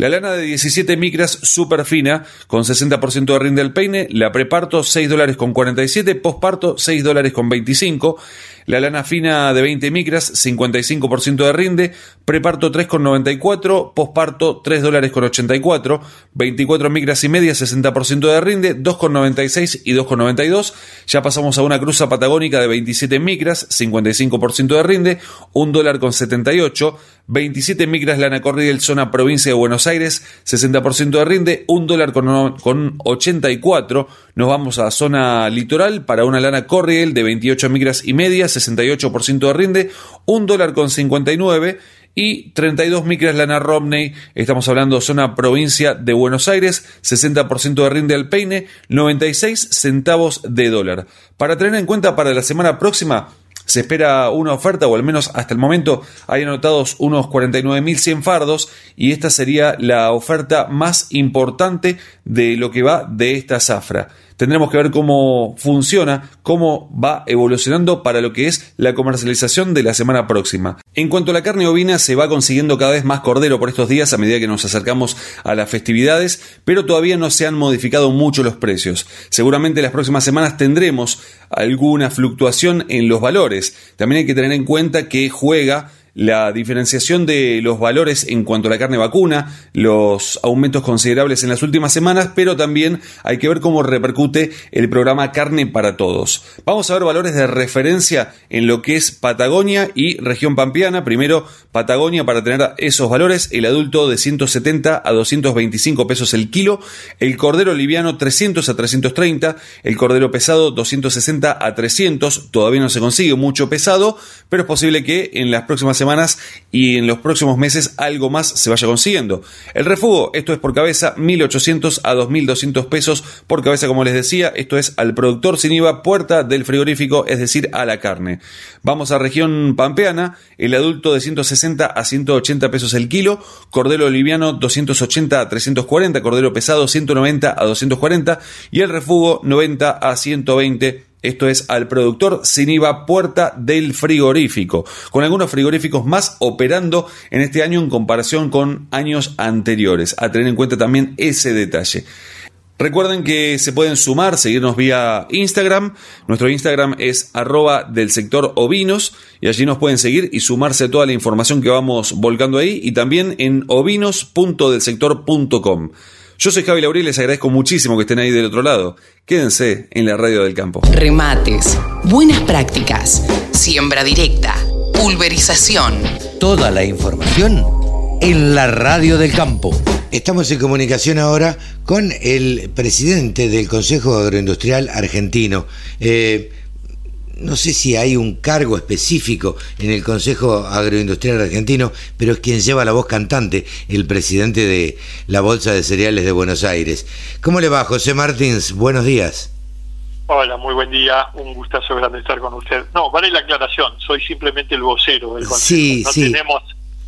La lana de 17 micras super fina con 60% de rinde al peine, la preparto 6 dólares con 47, posparto 6 dólares con 25, la lana fina de 20 micras, 55% de rinde. Preparto 3,94. Posparto 3 dólares con 84. 24 micras y media, 60% de rinde. 2,96 y 2,92. Ya pasamos a una cruza patagónica de 27 micras, 55% de rinde. 1 dólar con 78. 27 micras lana corriel zona provincia de Buenos Aires, 60% de rinde, 1 dólar con, con 84. Nos vamos a zona litoral para una lana corriel de 28 micras y media, 68% de rinde, 1 dólar con 59 y 32 micras lana Romney, estamos hablando zona provincia de Buenos Aires, 60% de rinde al peine, 96 centavos de dólar. Para tener en cuenta para la semana próxima, se espera una oferta, o al menos hasta el momento hay anotados unos 49.100 fardos, y esta sería la oferta más importante de lo que va de esta zafra tendremos que ver cómo funciona, cómo va evolucionando para lo que es la comercialización de la semana próxima. En cuanto a la carne ovina, se va consiguiendo cada vez más cordero por estos días a medida que nos acercamos a las festividades, pero todavía no se han modificado mucho los precios. Seguramente las próximas semanas tendremos alguna fluctuación en los valores. También hay que tener en cuenta que juega la diferenciación de los valores en cuanto a la carne vacuna, los aumentos considerables en las últimas semanas, pero también hay que ver cómo repercute el programa Carne para Todos. Vamos a ver valores de referencia en lo que es Patagonia y región pampeana. Primero, Patagonia para tener esos valores, el adulto de 170 a 225 pesos el kilo, el cordero liviano 300 a 330, el cordero pesado 260 a 300, todavía no se consigue mucho pesado, pero es posible que en las próximas semanas y en los próximos meses algo más se vaya consiguiendo. El refugo, esto es por cabeza, 1.800 a 2.200 pesos por cabeza, como les decía, esto es al productor sin IVA, puerta del frigorífico, es decir, a la carne. Vamos a región pampeana, el adulto de 160 a 180 pesos el kilo, cordero liviano 280 a 340, cordero pesado 190 a 240 y el refugo 90 a 120 esto es al productor sin IVA puerta del frigorífico, con algunos frigoríficos más operando en este año en comparación con años anteriores. A tener en cuenta también ese detalle. Recuerden que se pueden sumar, seguirnos vía Instagram. Nuestro Instagram es arroba del sector ovinos y allí nos pueden seguir y sumarse a toda la información que vamos volcando ahí y también en ovinos.delsector.com. Yo soy Javi Laurel y les agradezco muchísimo que estén ahí del otro lado. Quédense en la radio del campo. Remates, buenas prácticas, siembra directa, pulverización. Toda la información en la radio del campo. Estamos en comunicación ahora con el presidente del Consejo Agroindustrial Argentino. Eh, no sé si hay un cargo específico en el Consejo Agroindustrial Argentino, pero es quien lleva la voz cantante, el presidente de la Bolsa de Cereales de Buenos Aires. ¿Cómo le va, José Martins? Buenos días. Hola, muy buen día. Un gustazo grande estar con usted. No, vale la aclaración. Soy simplemente el vocero del Consejo. Sí, no sí. tenemos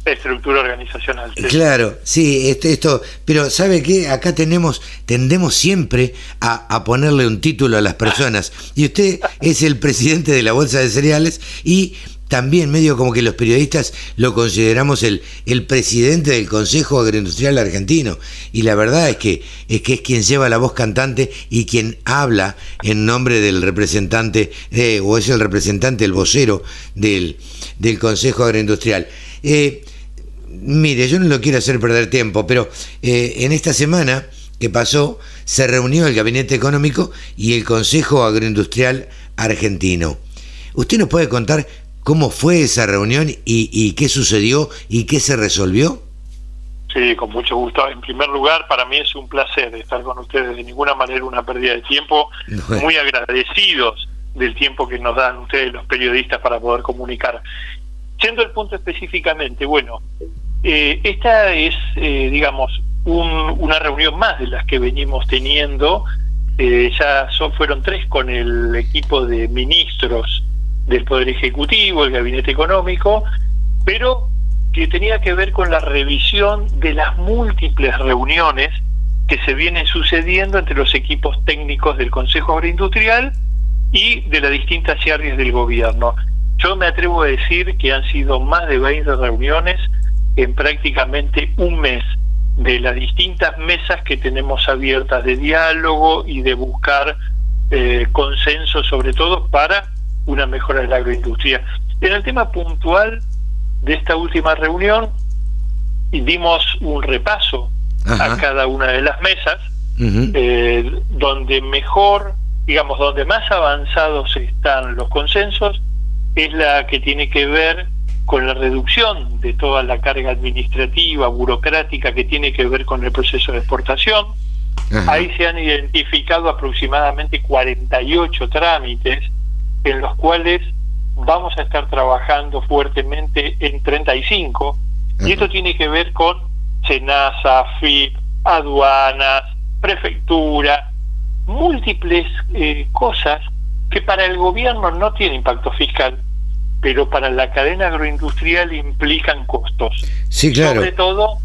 estructura organizacional. Claro, sí, esto, esto, pero ¿sabe qué? Acá tenemos, tendemos siempre a, a, ponerle un título a las personas. Y usted es el presidente de la Bolsa de Cereales y también medio como que los periodistas lo consideramos el, el presidente del Consejo Agroindustrial Argentino. Y la verdad es que, es que es quien lleva la voz cantante y quien habla en nombre del representante, eh, o es el representante, el vocero del, del Consejo Agroindustrial. Eh, Mire, yo no lo quiero hacer perder tiempo, pero eh, en esta semana que pasó se reunió el Gabinete Económico y el Consejo Agroindustrial Argentino. ¿Usted nos puede contar cómo fue esa reunión y, y qué sucedió y qué se resolvió? Sí, con mucho gusto. En primer lugar, para mí es un placer estar con ustedes. De ninguna manera una pérdida de tiempo. Bueno. Muy agradecidos del tiempo que nos dan ustedes los periodistas para poder comunicar. Yendo al punto específicamente, bueno, eh, esta es, eh, digamos, un, una reunión más de las que venimos teniendo. Eh, ya son, fueron tres con el equipo de ministros del Poder Ejecutivo, el Gabinete Económico, pero que tenía que ver con la revisión de las múltiples reuniones que se vienen sucediendo entre los equipos técnicos del Consejo Agroindustrial y de las distintas áreas del gobierno. Yo me atrevo a decir que han sido más de 20 reuniones en prácticamente un mes de las distintas mesas que tenemos abiertas de diálogo y de buscar eh, consenso sobre todo para una mejora de la agroindustria. En el tema puntual de esta última reunión dimos un repaso Ajá. a cada una de las mesas, uh -huh. eh, donde mejor, digamos, donde más avanzados están los consensos, es la que tiene que ver con la reducción de toda la carga administrativa, burocrática que tiene que ver con el proceso de exportación. Ajá. Ahí se han identificado aproximadamente 48 trámites en los cuales vamos a estar trabajando fuertemente en 35 Ajá. y esto tiene que ver con SENASA, FIP, aduanas, prefectura, múltiples eh, cosas que para el gobierno no tiene impacto fiscal, pero para la cadena agroindustrial implican costos. Sí, claro. Sobre todo,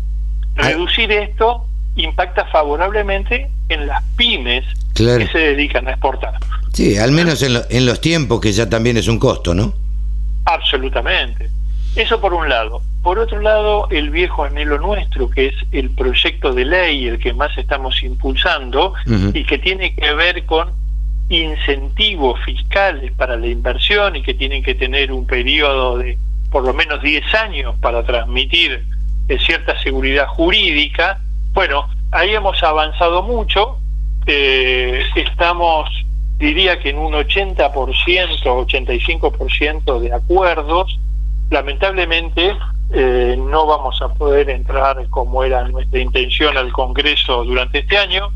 reducir Ay. esto impacta favorablemente en las pymes claro. que se dedican a exportar. Sí, al menos en, lo, en, los tiempos, que ya también es un costo, ¿no? Absolutamente. Eso por un lado. Por otro lado, el viejo anhelo nuestro, que es el proyecto de ley, el que más estamos impulsando, uh -huh. y que tiene que ver con incentivos fiscales para la inversión y que tienen que tener un periodo de por lo menos 10 años para transmitir eh, cierta seguridad jurídica. Bueno, ahí hemos avanzado mucho, eh, estamos, diría que en un 80%, 85% de acuerdos, lamentablemente eh, no vamos a poder entrar como era nuestra intención al Congreso durante este año,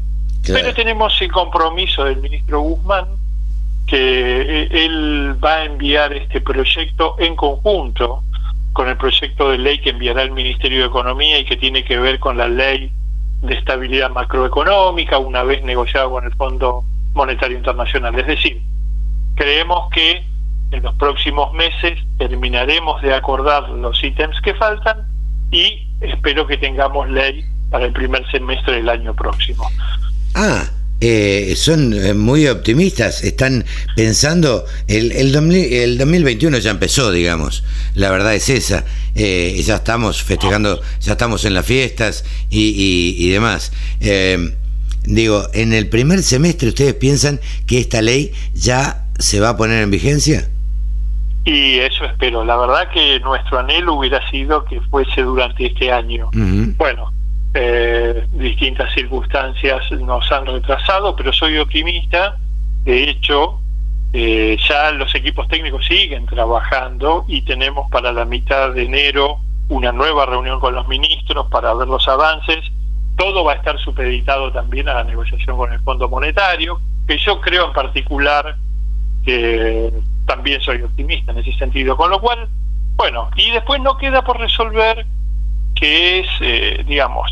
Pero tenemos el compromiso del ministro Guzmán, que él va a enviar este proyecto en conjunto con el proyecto de ley que enviará el Ministerio de Economía y que tiene que ver con la ley de estabilidad macroeconómica, una vez negociado con el Fondo Monetario Internacional. Es decir, creemos que en los próximos meses terminaremos de acordar los ítems que faltan y espero que tengamos ley para el primer semestre del año próximo. Ah, eh, son muy optimistas, están pensando, el, el, el, 2021 ya empezó, digamos, la verdad es esa, eh, ya estamos festejando, ya estamos en las fiestas y, y, y demás. Eh, digo, en el primer semestre ustedes piensan que esta ley ya se va a poner en vigencia? Y eso espero. La verdad que nuestro anhelo hubiera sido que fuese durante este año. Bueno, eh, distintas circunstancias nos han retrasado, pero soy optimista. De hecho, eh, ya los equipos técnicos siguen trabajando y tenemos para la mitad de enero una nueva reunión con los ministros para ver los avances. Todo va a estar supeditado también a la negociación con el Fondo Monetario, que yo creo en particular que también soy optimista en ese sentido. Con lo cual, bueno, y después no queda por resolver que es, eh, digamos,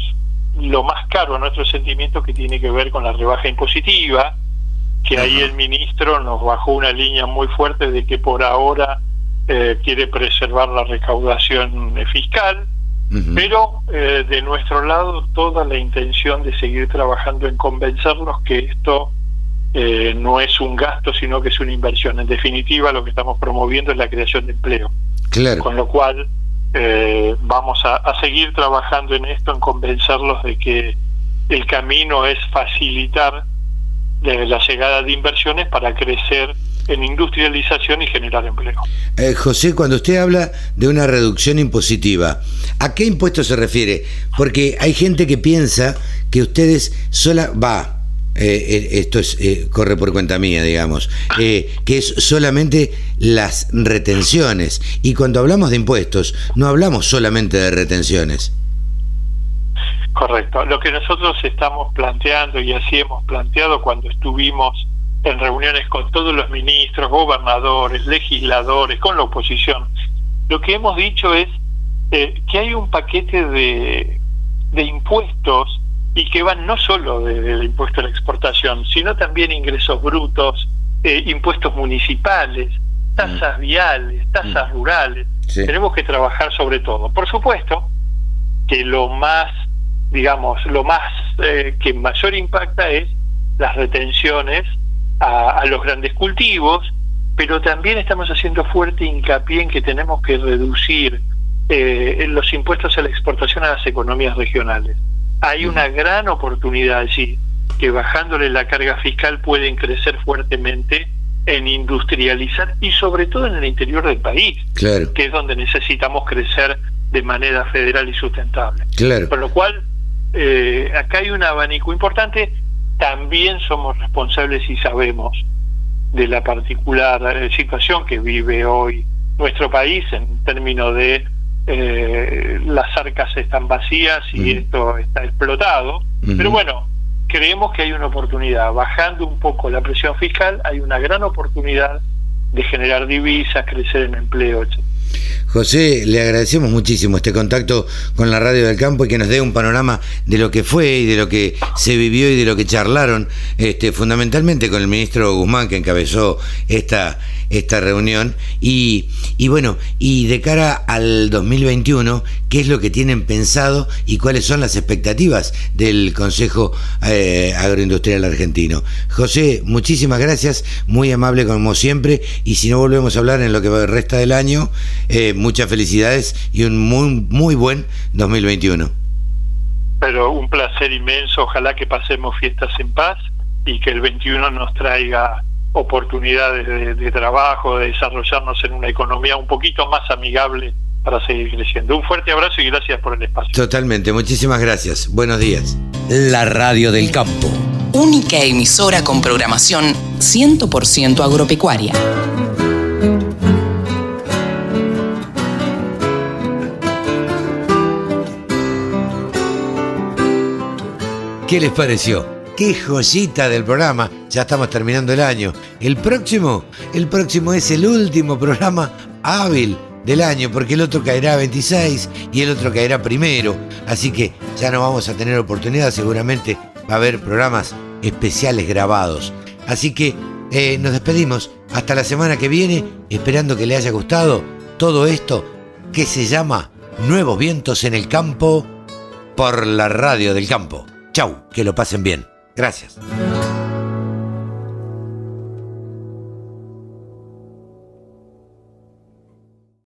lo más caro a nuestro sentimiento que tiene que ver con la rebaja impositiva, que ahí el ministro nos bajó una línea muy fuerte de que por ahora eh, quiere preservar la recaudación fiscal, pero eh, de nuestro lado toda la intención de seguir trabajando en convencernos que esto eh, no es un gasto, sino que es una inversión. En definitiva, lo que estamos promoviendo es la creación de empleo. Claro. Con lo cual, eh, vamos a, seguir trabajando en esto, en convencerlos de que el camino es facilitar eh, la llegada de inversiones para crecer en industrialización y generar empleo. José, cuando usted habla de una reducción impositiva, ¿a qué impuesto se refiere? Porque hay gente que piensa que ustedes sola va, eh, eh, esto es, eh, corre por cuenta mía, digamos, que es solamente las retenciones. Y cuando hablamos de impuestos, no hablamos solamente de retenciones. Correcto. Lo que nosotros estamos planteando y así hemos planteado cuando estuvimos en reuniones con todos los ministros, gobernadores, legisladores, con la oposición, lo que hemos dicho es que hay un paquete de impuestos y que van no solo del impuesto a la exportación, sino también ingresos brutos, eh, impuestos municipales, tasas mm. viales, tasas mm. rurales. Tenemos que trabajar sobre todo. Por supuesto que lo más, digamos, lo más eh, que mayor impacta es las retenciones a, los grandes cultivos, pero también estamos haciendo fuerte hincapié en que tenemos que reducir eh, los impuestos a la exportación a las economías regionales hay una gran oportunidad allí, que bajándole la carga fiscal pueden crecer fuertemente en industrializar y sobre todo en el interior del país, que es donde necesitamos crecer de manera federal y sustentable. Claro. Por lo cual, eh, acá hay un abanico importante, también somos responsables y sabemos de la particular eh, situación que vive hoy nuestro país en términos de eh, las arcas están vacías y esto está explotado. Pero bueno, creemos que hay una oportunidad. Bajando un poco la presión fiscal, hay una gran oportunidad de generar divisas, crecer en empleo, etc. José, le agradecemos muchísimo este contacto con la Radio del Campo y que nos dé un panorama de lo que fue y de lo que se vivió y de lo que charlaron, este, fundamentalmente con el ministro Guzmán que encabezó esta, esta reunión. Y, bueno, y de cara al 2021, ¿qué es lo que tienen pensado y cuáles son las expectativas del Consejo eh, Agroindustrial Argentino? José, muchísimas gracias, muy amable como siempre, y si no volvemos a hablar en lo que resta del año, eh, muchas felicidades y un muy, muy buen 2021. Pero un placer inmenso, ojalá que pasemos fiestas en paz y que el 21 nos traiga oportunidades de, trabajo, de desarrollarnos en una economía un poquito más amigable para seguir creciendo. Un fuerte abrazo y gracias por el espacio. Totalmente, muchísimas gracias. Buenos días. La Radio del Campo. Única emisora con programación 100% agropecuaria. ¿Qué les pareció? qué joyita del programa. Ya estamos terminando el año. El próximo, el próximo es el último programa hábil del año, porque el otro caerá 26 y el otro caerá primero. Así que ya no vamos a tener oportunidad, seguramente va a haber programas especiales grabados. Así que eh, nos despedimos hasta la semana que viene, esperando que le haya gustado todo esto que se llama Nuevos Vientos en el Campo por la radio del campo. Chau, que lo pasen bien. Gracias.